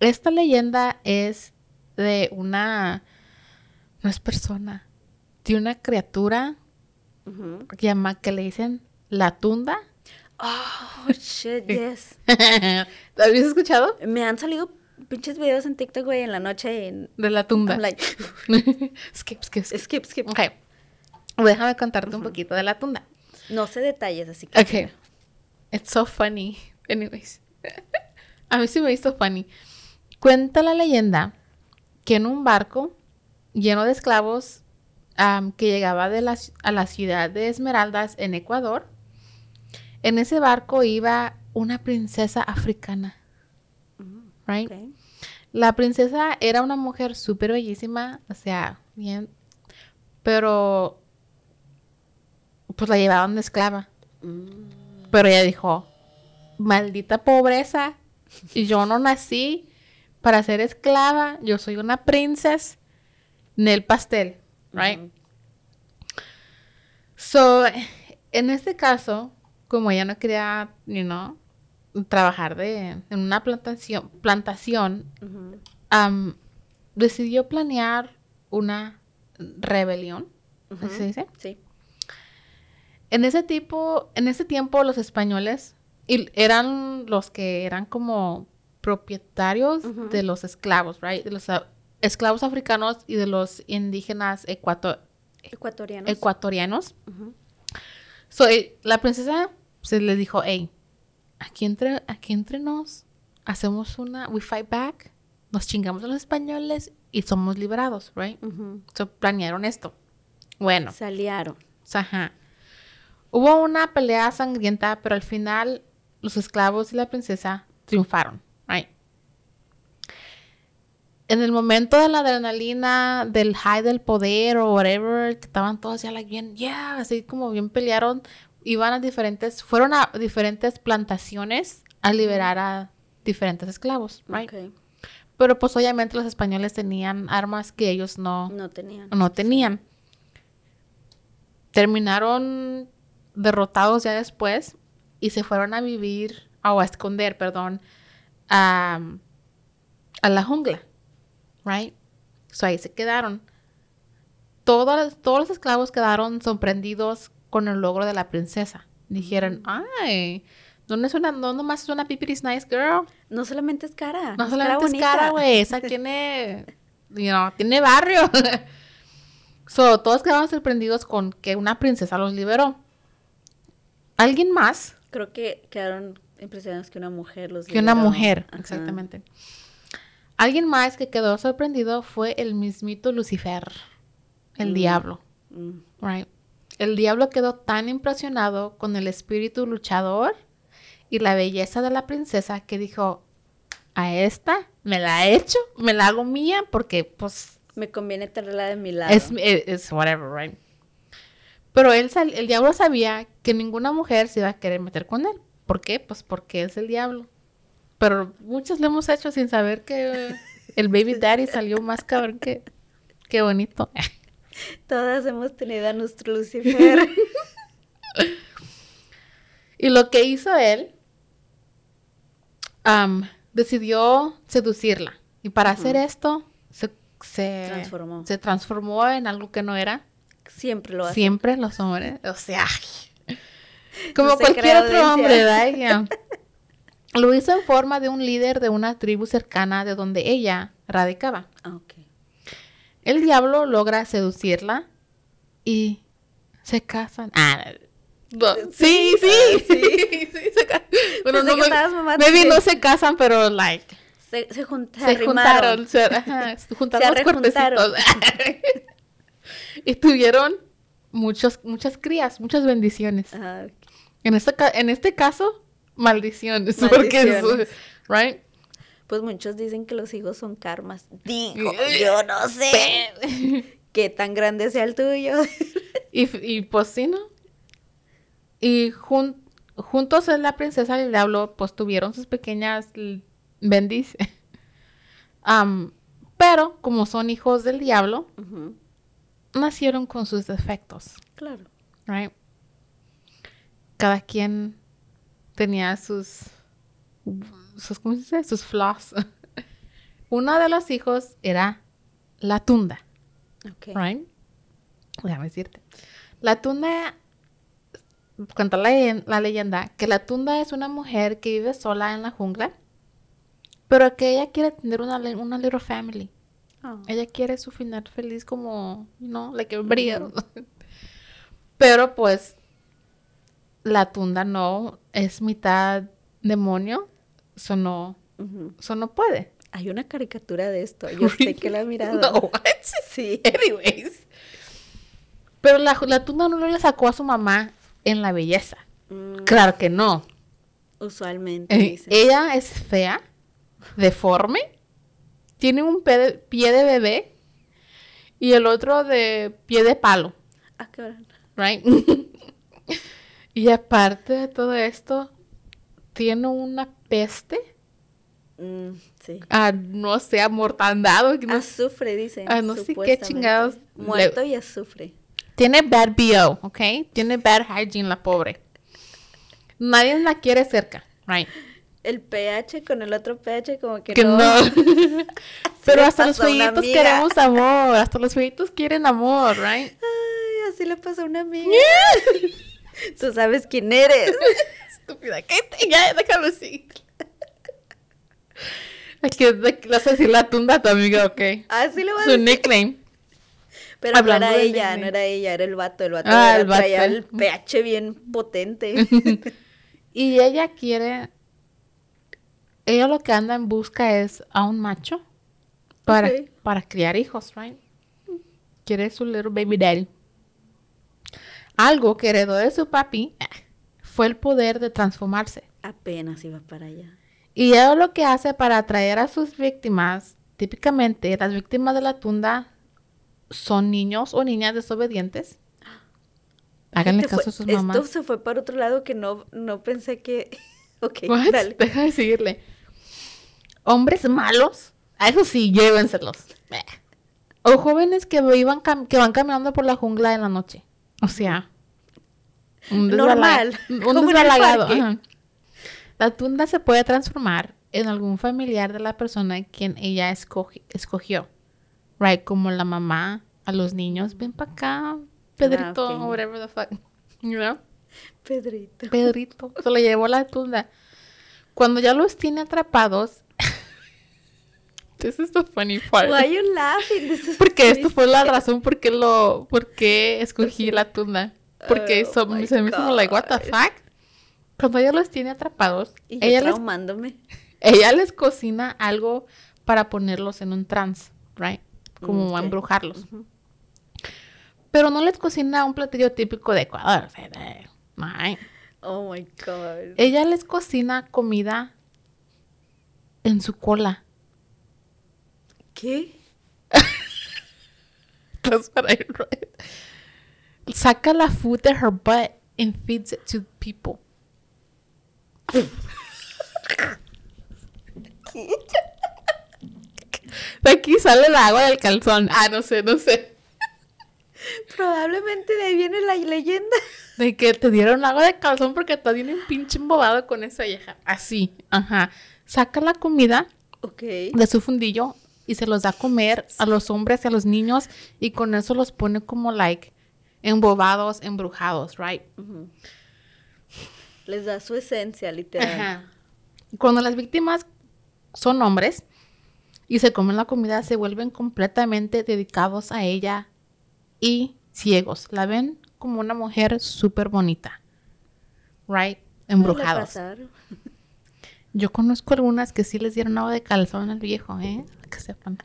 Esta leyenda es de una. No es persona. De una criatura Ujú. que, llama, que le dicen la tunda. Oh, shit, yes. ¿Lo habías escuchado? Me han salido pinches videos en TikTok, güey, en la noche. En, De la tunda. I'm like, skip, skip, skip. skip, skip. Ok. Déjame contarte un poquito de la tunda. No sé detalles, así que. Ok. It's so funny. Anyways. A mí sí me hizo funny. Cuenta la leyenda que en un barco lleno de esclavos que llegaba de la a la ciudad de Esmeraldas en Ecuador, en ese barco iba una princesa africana. Right? Ok. La princesa era una mujer súper bellísima, o sea, bien, pero pues la llevaban de esclava. Pero ella dijo, maldita pobreza, yo no nací para ser esclava, yo soy una princesa el pastel, right? So, en este caso, como ella no quería, you know, trabajar de, en una plantación, plantación am, decidió planear una rebelión, ¿así se dice? Sí. En ese tipo, en ese tiempo los españoles y eran los que eran como propietarios de los esclavos, right? De los ah, esclavos africanos y de los indígenas ecuato- Ecuatorianos. ecuatorianos. Ujú. So, eh, la princesa se le dijo, hey, aquí entre, aquí entre nos hacemos una, we fight back, nos chingamos a los españoles y somos liberados, right? Ujú. So, planearon esto. Bueno, Se aliaron. ajá. Hubo una pelea sangrienta, pero al final los esclavos y la princesa triunfaron. Right? En el momento de la adrenalina, del high del poder o whatever, que estaban todos ya like, bien, yeah, así como bien pelearon, iban a diferentes, fueron a diferentes plantaciones a liberar a diferentes esclavos, right? Ok. Pero pues obviamente los españoles tenían armas que ellos no, No tenían. no tenían. Terminaron derrotados ya después y se fueron a vivir, o a esconder, perdón, a, a la jungla, right? So ahí se quedaron. Todos, todos los esclavos quedaron sorprendidos con el logro de la princesa. Dijeron, ay, no, es una, no nomás es una pipiris nice girl. No solamente es cara. No es solamente es cara, güey. Esa tiene. You know, tiene barrio. so, todos quedaron sorprendidos con que una princesa los liberó. ¿Alguien más? Creo que quedaron impresionados que una mujer los Que una mujer, Ajá. exactamente. Alguien más que quedó sorprendido fue el mismito Lucifer, el Mm. diablo, Mm. right? El diablo quedó tan impresionado con el espíritu luchador y la belleza de la princesa que dijo, a esta me la he hecho, me la hago mía porque pues Me conviene tenerla de mi lado. es, es, es whatever, right? Pero él, sal- el diablo sabía que ninguna mujer se iba a querer meter con él. ¿Por qué? Pues porque es el diablo. Pero muchos lo hemos hecho sin saber que el baby daddy salió más cabrón que... Qué bonito. Todas hemos tenido a nuestro Lucifer. Y lo que hizo él, decidió seducirla. Y para hacer esto, se, se Transformó. se transformó en algo que no era. Siempre lo hace. Siempre los hombres, o sea, como No se cualquier otro audiencia. hombre, ¿verdad? Lo hizo en forma de un líder de una tribu cercana de donde ella radicaba. Ah, ok. El diablo logra seducirla y se casan. Ah, no, sí, sí, sí, sí, se Bueno, no, maybe sí. no se casan, pero like Se, se, se juntaron, se, ajá, se juntaron Se los cuerpecitos. y tuvieron muchos, muchas crías, muchas bendiciones. Ajá, ok. En este, en este caso, maldiciones, porque es, Maldiciones. right? Pues muchos dicen que los hijos son karmas. Digo, yo no sé qué tan grande sea el tuyo. y, y pues sí, ¿no? Y jun- juntos en la princesa y el diablo, pues tuvieron sus pequeñas. Am, pero como son hijos del diablo, nacieron con sus defectos, Claro. right? Cada quien tenía sus, sus ¿cómo se dice? Sus flaws. Uno de los hijos era la tunda. Ok. right? Déjame decirte. La tunda, cuenta la, leyen- la leyenda, que la tunda es una mujer que vive sola en la jungla, pero que ella quiere tener una, una little family. Ah, Ella quiere su final feliz como, you know, like everybody else. Pero pues, la tunda no es mitad demonio, eso no, eso no puede. Hay una caricatura de esto. Yo sé que la he mirado. No, what? Sí. Anyways. Pero la, la tunda no le sacó a su mamá en la belleza. Mm, Claro que no. usualmente Eh, ella es fea, deforme, tiene un de- pie de bebé y el otro de pie de palo, Ah, cabrón. right? y aparte de todo esto, tiene una peste, Mm, sí. a, no sé, amortandado. que no Azufre, dicen. Ah, no sé qué chingados le- Muerto y azufre. Tiene bad BO, ¿ok? Tiene bad hygiene la pobre. Nadie la quiere cerca, right? El pH con el otro pH como que, Que no. no. Pero hasta los amiga. queremos amor. Hasta los feitos quieren amor, right? Ay, así le pasó a una amiga. Tú sabes quién eres. Estúpida, ¿qué te? Ya, déjalo así. Aquí le vas a decir la tunda a tu amiga, ok. Así le vas a Su decir. nickname. Pero no era ella, nickname. no era ella, era el vato. El vato, Ah, era- el vato. traía el pH bien potente. Y ella quiere. Ella lo que anda en busca es a un macho para, para criar hijos, right? Quiere su little baby daddy. Algo que heredó de su papi fue el poder de transformarse. Apenas iba para allá. Y eso lo que hace para atraer a sus víctimas, típicamente las víctimas de la tunda son niños o niñas desobedientes. Háganle Este caso fue- a sus mamás. Esto se fue para otro lado que no, no pensé que... Ok, What? dale. Deja de seguirle. Hombres malos, a eso sí, llévenselos. O jóvenes que, iban cam- que van caminando por la jungla en la noche. O sea, un Normal, Un desbalagado. La tunda se puede transformar en algún familiar de la persona quien ella escogi- escogió. Right, como la mamá a los niños. Ven para acá, Pedrito, Ah, whatever the fuck. You know? Pedrito. Pedrito se lo llevó la tunda. Cuando ya los tiene atrapados. This is the funny part. Why are you laughing? This is Porque esto fue la razón por qué lo, por qué escogí la tunda. Porque Oh so- se me hizo like, what the fuck? Cuando ella los tiene atrapados, Y ella les, ella les cocina algo para ponerlos en un trance, right? Como Mm, embrujarlos. Pero no les cocina un platillo típico de Ecuador. right? Oh my God. Ella les cocina comida en su cola. ¿Qué? That's what I read. Saca la food de her butt and feeds it to people. De aquí sale el agua del calzón. Ah, no sé, no sé. Probablemente de ahí viene la leyenda. De que te dieron agua de calzón porque estás bien pinche embobado con esa vieja. Así, ajá. Saca la comida Ok. de su fundillo y se los da a comer a los hombres y a los niños y con eso los pone como like embobados, embrujados, right? Les da su esencia, literal. Ajá. Cuando las víctimas son hombres y se comen la comida, se vuelven completamente dedicados a ella y ciegos. La ven como una mujer súper bonita, right? Embrujados. Yo conozco algunas que sí les dieron agua de calzón al viejo, ¿eh? Que sepan.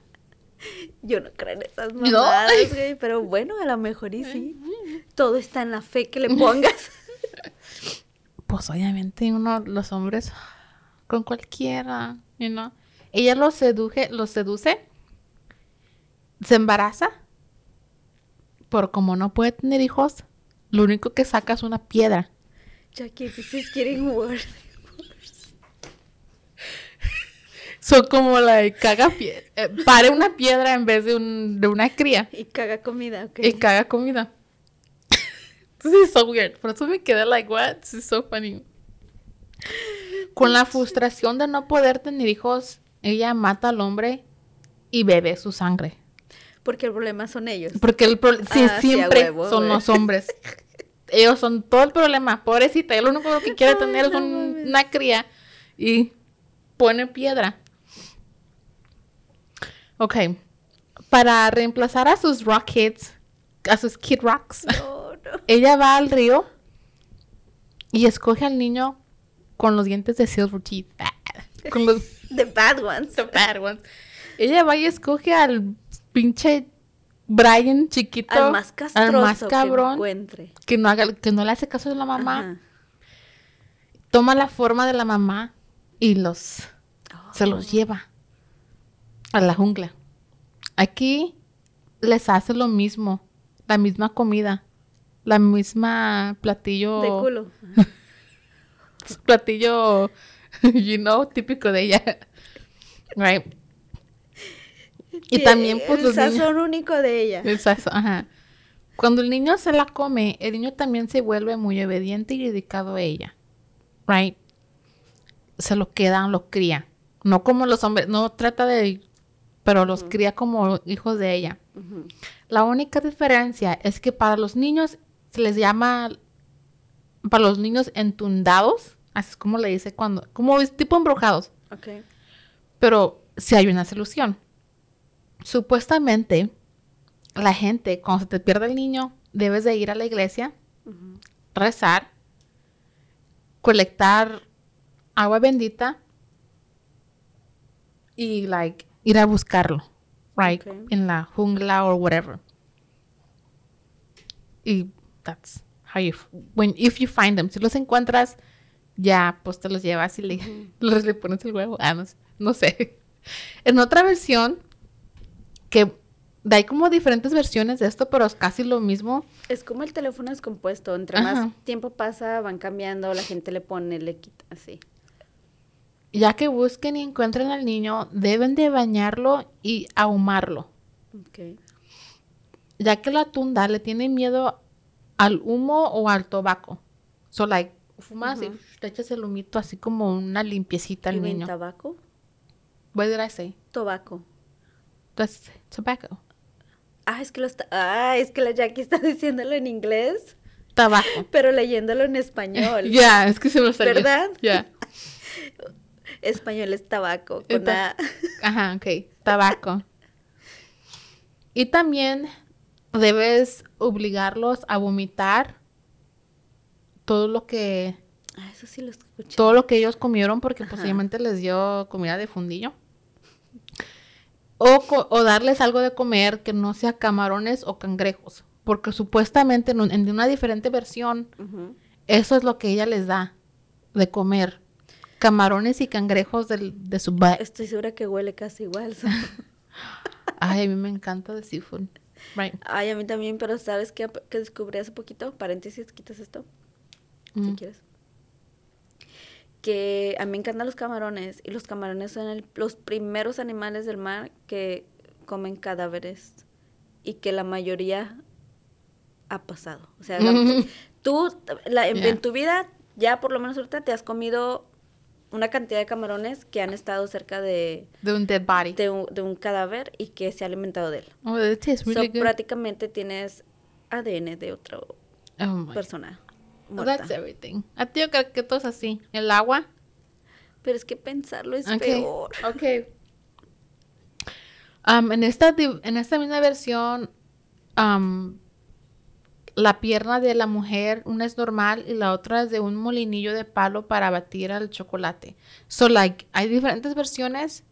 Yo no creo en esas No. mamadas, güey. Pero bueno, a lo mejor y sí. Todo está en la fe que le pongas. Pues obviamente uno, los hombres, con cualquiera, you know. Ella los seduje, los seduce, se embaraza, pero como no puede tener hijos, lo único que saca es una piedra. Jackie, this is getting worse. Son como la caga pie- eh, pare una piedra en vez de, un, de una cría Y caga comida, ok. y caga comida. This is so weird. Por eso me quedé like, what? This is so funny. Con la frustración de no poder tener hijos, ella mata al hombre y bebe su sangre. Porque el problema son ellos. Porque el pro- sí, Ah, sí, siempre huevo, son los hombres. Ellos son todo el problema. Pobrecita, lo único que quiere Ay, tener es un- una cría y pone piedra. Ok. Para reemplazar a sus rockets, a sus kid rocks, No, no. ella va al río y escoge al niño con los dientes de silver teeth. Con los The bad ones. the bad ones. Ella va y escoge al pinche Brian chiquito. Al más castroso al más que cabrón. encuentre. Que no, haga, que no le hace caso a la mamá. Ajá. Toma la forma de la mamá y los se Oh. los lleva a la jungla. Aquí les hace lo mismo, la misma comida, la misma platillo, De culo. platillo, you know, típico de ella, right? Y también pues el los niños, sazón único de ella. Exacto, ajá. Cuando el niño se la come, el niño también se vuelve muy obediente y dedicado a ella. Right? Se lo queda, lo cría. No como los hombres, no trata de... Pero los cría como hijos de ella. La única diferencia es que para los niños se les llama... Para los niños entundados, así es como le dice cuando... Como es tipo embrujados. Ok. Pero si hay una solución. Supuestamente, la gente, cuando se te pierde el niño, debes de ir a la iglesia, rezar, colectar agua bendita y, like, ir a buscarlo, right? Ok. En la jungla o whatever. Y that's how you, when, if you find them. Si los encuentras, ya, pues te los llevas y le, les le pones el huevo. Ah, no, sé- no sé. En otra versión, que hay como diferentes versiones de esto, pero es casi lo mismo. Es como el teléfono descompuesto. Entre Ajá. más tiempo pasa, van cambiando, la gente le pone, le quita, así. Ya que busquen y encuentren al niño, deben de bañarlo y ahumarlo. Ok. ya que la tunda le tiene miedo al humo o al tabaco. So, like, fumas y te echas el humito así como una limpiecita al ¿Y ven niño. tabaco? What did I say? Tobaco. That's tobacco. Ah, es que lo está... Ah, es que la Jackie está diciéndolo en inglés, Tabaco. pero leyéndolo en español. Ya, es que se me salió. ¿Verdad? Ya. Español es tabaco, con A. Ajá, ok. Tabaco. Y también debes obligarlos a vomitar todo lo que Ah, eso sí lo escuché. todo lo que ellos comieron porque Ajá. posiblemente les dio comida de fundillo. O, o darles algo de comer que no sea camarones o cangrejos. Porque supuestamente en, un- en una diferente versión, eso es lo que ella les da de comer. Camarones y cangrejos del- de su butt. Estoy segura que huele casi igual. so- Ay, a mí me encanta de seafood. Right. Ay, a mí también, pero ¿sabes qué, qué descubrí hace poquito? Paréntesis, quitas esto, si Mm. quieres. Que a mí me encantan los camarones y los camarones son el- los primeros animales del mar que comen cadáveres y que la mayoría ha pasado. O sea, la- tú la- en, Yeah. en tu vida, ya por lo menos ahorita te has comido una cantidad de camarones que han estado cerca de, De un dead body. de, un, de un cadáver y que se ha alimentado de él. Oh, that tastes So, really good. prácticamente tienes ADN de otra Oh persona muerta. that's everything. A ti yo creo que todo es así. El agua. Pero es que pensarlo es peor. ok. Um, en, esta, en esta misma versión, um, la pierna de la mujer, una es normal y la otra es de un molinillo de palo para batir al chocolate. So, like, hay diferentes versiones.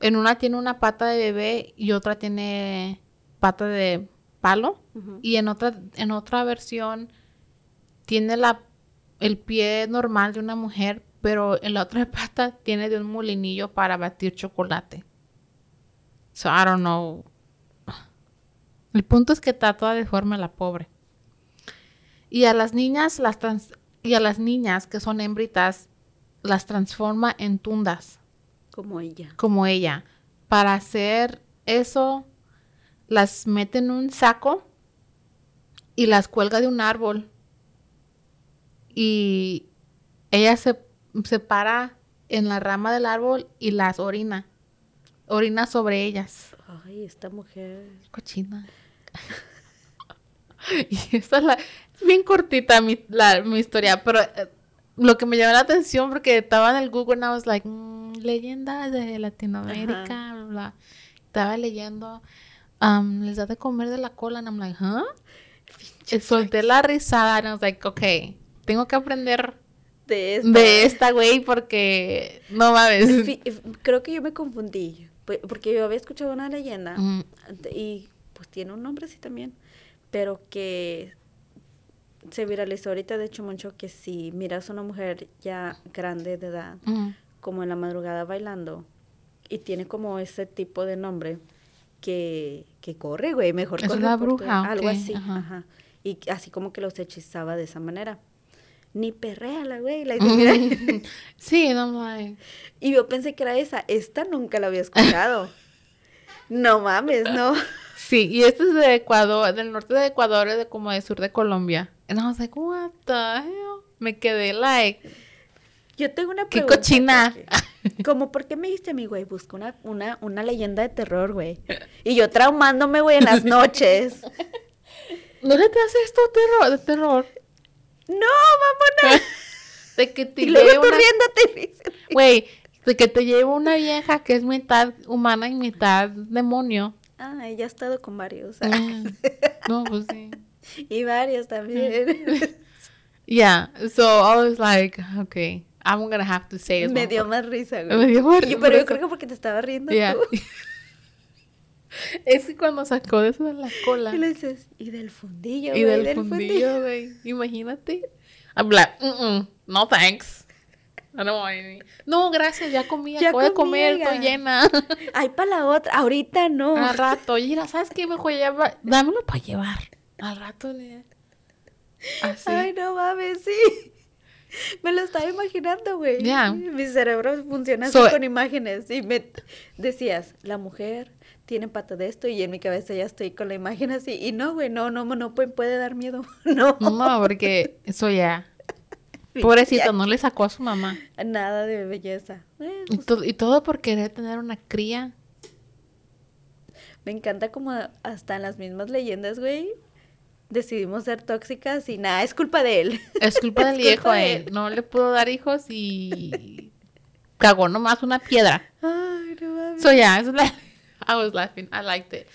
En una tiene una pata de bebé y otra tiene pata de palo. Y en otra, en otra versión tiene la, el pie normal de una mujer, pero en la otra pata tiene de un molinillo para batir chocolate. So, I don't know. El punto es que está toda deforme la pobre. Y a las niñas, las trans- y a las niñas que son hembritas, las transforma en tundas Como ella. como ella. Para hacer eso, las mete en un saco y las cuelga de un árbol. Y ella se, se para en la rama del árbol y las orina. Orina sobre ellas. Ay, esta mujer. Cochina. y esa es la, bien cortita mi, la- mi historia, pero eh, lo que me llamó la atención porque estaba en el Google and I was like, mm, leyendas de Latinoamérica, bla, bla. Estaba leyendo, um, les da de comer de la cola, and I'm like, huh? Y solté la risada and I was like, okay, tengo que aprender De esta. de esta güey porque no mames. Creo que yo me confundí. Porque yo había escuchado una leyenda. Mm, Y pues tiene un nombre así también. Pero que se viralizó ahorita, de hecho, mucho que si miras a una mujer ya grande de edad, como en la madrugada bailando, y tiene como ese tipo de nombre, que, que corre, güey, mejor Es corre una Algo así, ajá. ajá. Y así como que los hechizaba de esa manera. Ni perrea la güey, la mira. Sí, I'm like, Y yo pensé que era esa. Esta nunca la había escuchado. no mames, no. Sí, y este es de Ecuador, del norte de Ecuador, es de como del sur de Colombia. And I was like, what the hell? Me quedé like, Yo tengo una qué pregunta. cochina. Jackie. Como, ¿por qué me dijiste a mí, güey? Busca una, una, una leyenda de terror, güey. Y yo traumándome, güey, en las noches. ¿No le te hace esto terror, de terror? no, vámonos. De que te y luego tú una... riéndote. Güey, de que te lleve una vieja que es mitad humana y mitad demonio. Ah, ella ha estado con varios. Mm. No, pues sí. y varios también. Yeah, so I was like, okay, I'm gonna have to say it. me dio más risa, güey. Me dio más Y- pero yo risa. creo que porque te estaba riendo Yeah. tú. Es que cuando sacó eso de la cola. Y le dices, y del fundillo, Y güey, del fundillo, güey. Imagínate. I'm like, "Mm-mm, no thanks. I don't want any". No, gracias, ya comí, Ya acabo de comer, ya. estoy llena. Ay, para la otra, ahorita no. Al rato, mira, ¿sabes qué? Mejor lleva, dámelo para llevar. Al rato, ne- Así. Ay, no mames, sí. Me lo estaba imaginando, güey. Ya. Mi cerebro funciona así con imágenes. Y me decías, la mujer tiene pata de esto, y en mi cabeza ya estoy con la imagen así. Y no, güey, no, no, no puede, puede dar miedo. No. No, porque eso ya. Pobrecito, no le sacó a su mamá. Nada de belleza. Eh, Y, to- y todo por querer tener una cría. Me encanta como hasta en las mismas leyendas, güey. Decidimos ser tóxicas y nada, es culpa de él. Es culpa del Es viejo, culpa de eh. él. No le pudo dar hijos y cagó nomás una piedra. Ay, no mames. So yeah, like, I was laughing. I liked it.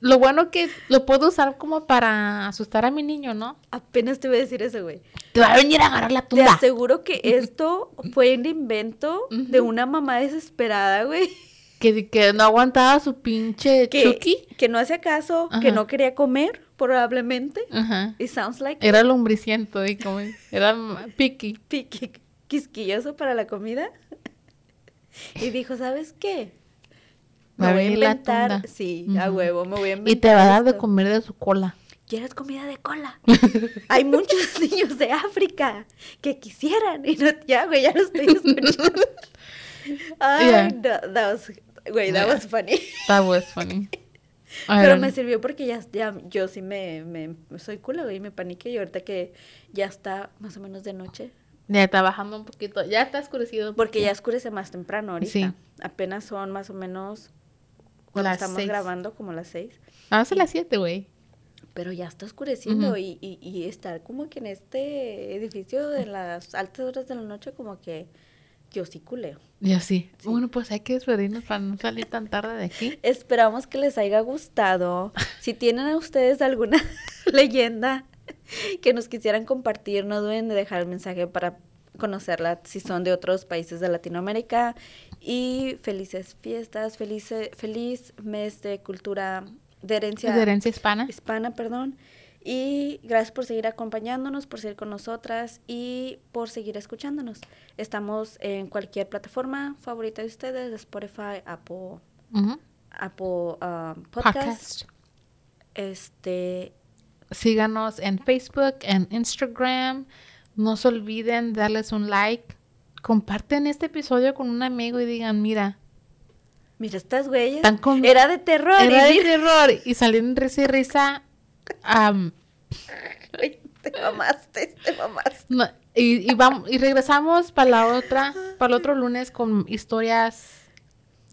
Lo bueno que lo puedo usar como para asustar a mi niño, ¿no? Apenas te voy a decir eso, güey. Te va a venir a agarrar la Te tumba. aseguro que esto fue un invento de una mamá desesperada, güey. Que, que no aguantaba su pinche Que, Chucky. que no hacía caso, que no quería comer, probablemente. Ajá. It sounds like Era lombriciento, y como era picky. piqui- quisquilloso para la comida. Y dijo, ¿sabes qué? Me voy a la inventar, sí, a huevo, me voy a inventar Y te va a dar de comer de su cola. ¿Quieres comida de cola? Hay muchos niños de África que quisieran. Y no, ya, güey, ya lo estoy escuchando. Ay, Yeah. no, that was, güey, that Yeah. was funny. That was funny. Pero me sirvió porque ya, ya yo sí me, me soy culo, güey, me paniqué. Y ahorita que ya está más o menos de noche. Ya está bajando un poquito. Ya está oscurecido. Porque ya oscurece más temprano ahorita. Sí. Apenas son más o menos cuando Las estamos seis. grabando como las seis. Ah, son las siete, güey. Pero ya está oscureciendo y, y, y estar como que en este edificio de las altas horas de la noche como que yo sí culeo. Ya sí. Bueno, pues hay que despedirnos para no salir tan tarde de aquí. Esperamos que les haya gustado. Si tienen a ustedes alguna leyenda que nos quisieran compartir, no duden de dejar el mensaje para conocerla si son de otros países de Latinoamérica. Y felices fiestas, felice, feliz mes de cultura de herencia De herencia hispana. hispana, perdón. Y gracias por seguir acompañándonos, por seguir con nosotras y por seguir escuchándonos. Estamos en cualquier plataforma favorita de ustedes, Spotify, Apple, Ujú. Apple um, Podcast. Podcast. Este, Síganos en Facebook, en Instagram. No se olviden de darles un like. Comparten este episodio con un amigo y digan, mira, mira estas güeyes. Con- Era de terror. y era de terror. Y salieron risa y risa. Ay, te mamaste, te mamaste. no, y, y vamos, y regresamos para la otra, para el otro lunes con historias.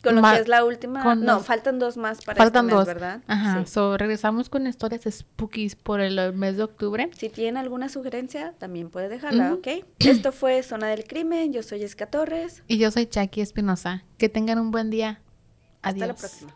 Con lo que es la última. con no, los- faltan dos más para Faltan este mes, dos. ¿verdad? Ajá. Sí. So, regresamos con historias spookies por el mes de octubre. Si tienen alguna sugerencia, también puede dejarla. ¿ok? Esto fue Zona del Crimen. Yo soy Jessica Torres. Y yo soy Jackie Espinosa. Que tengan un buen día. Adiós. Hasta la próxima.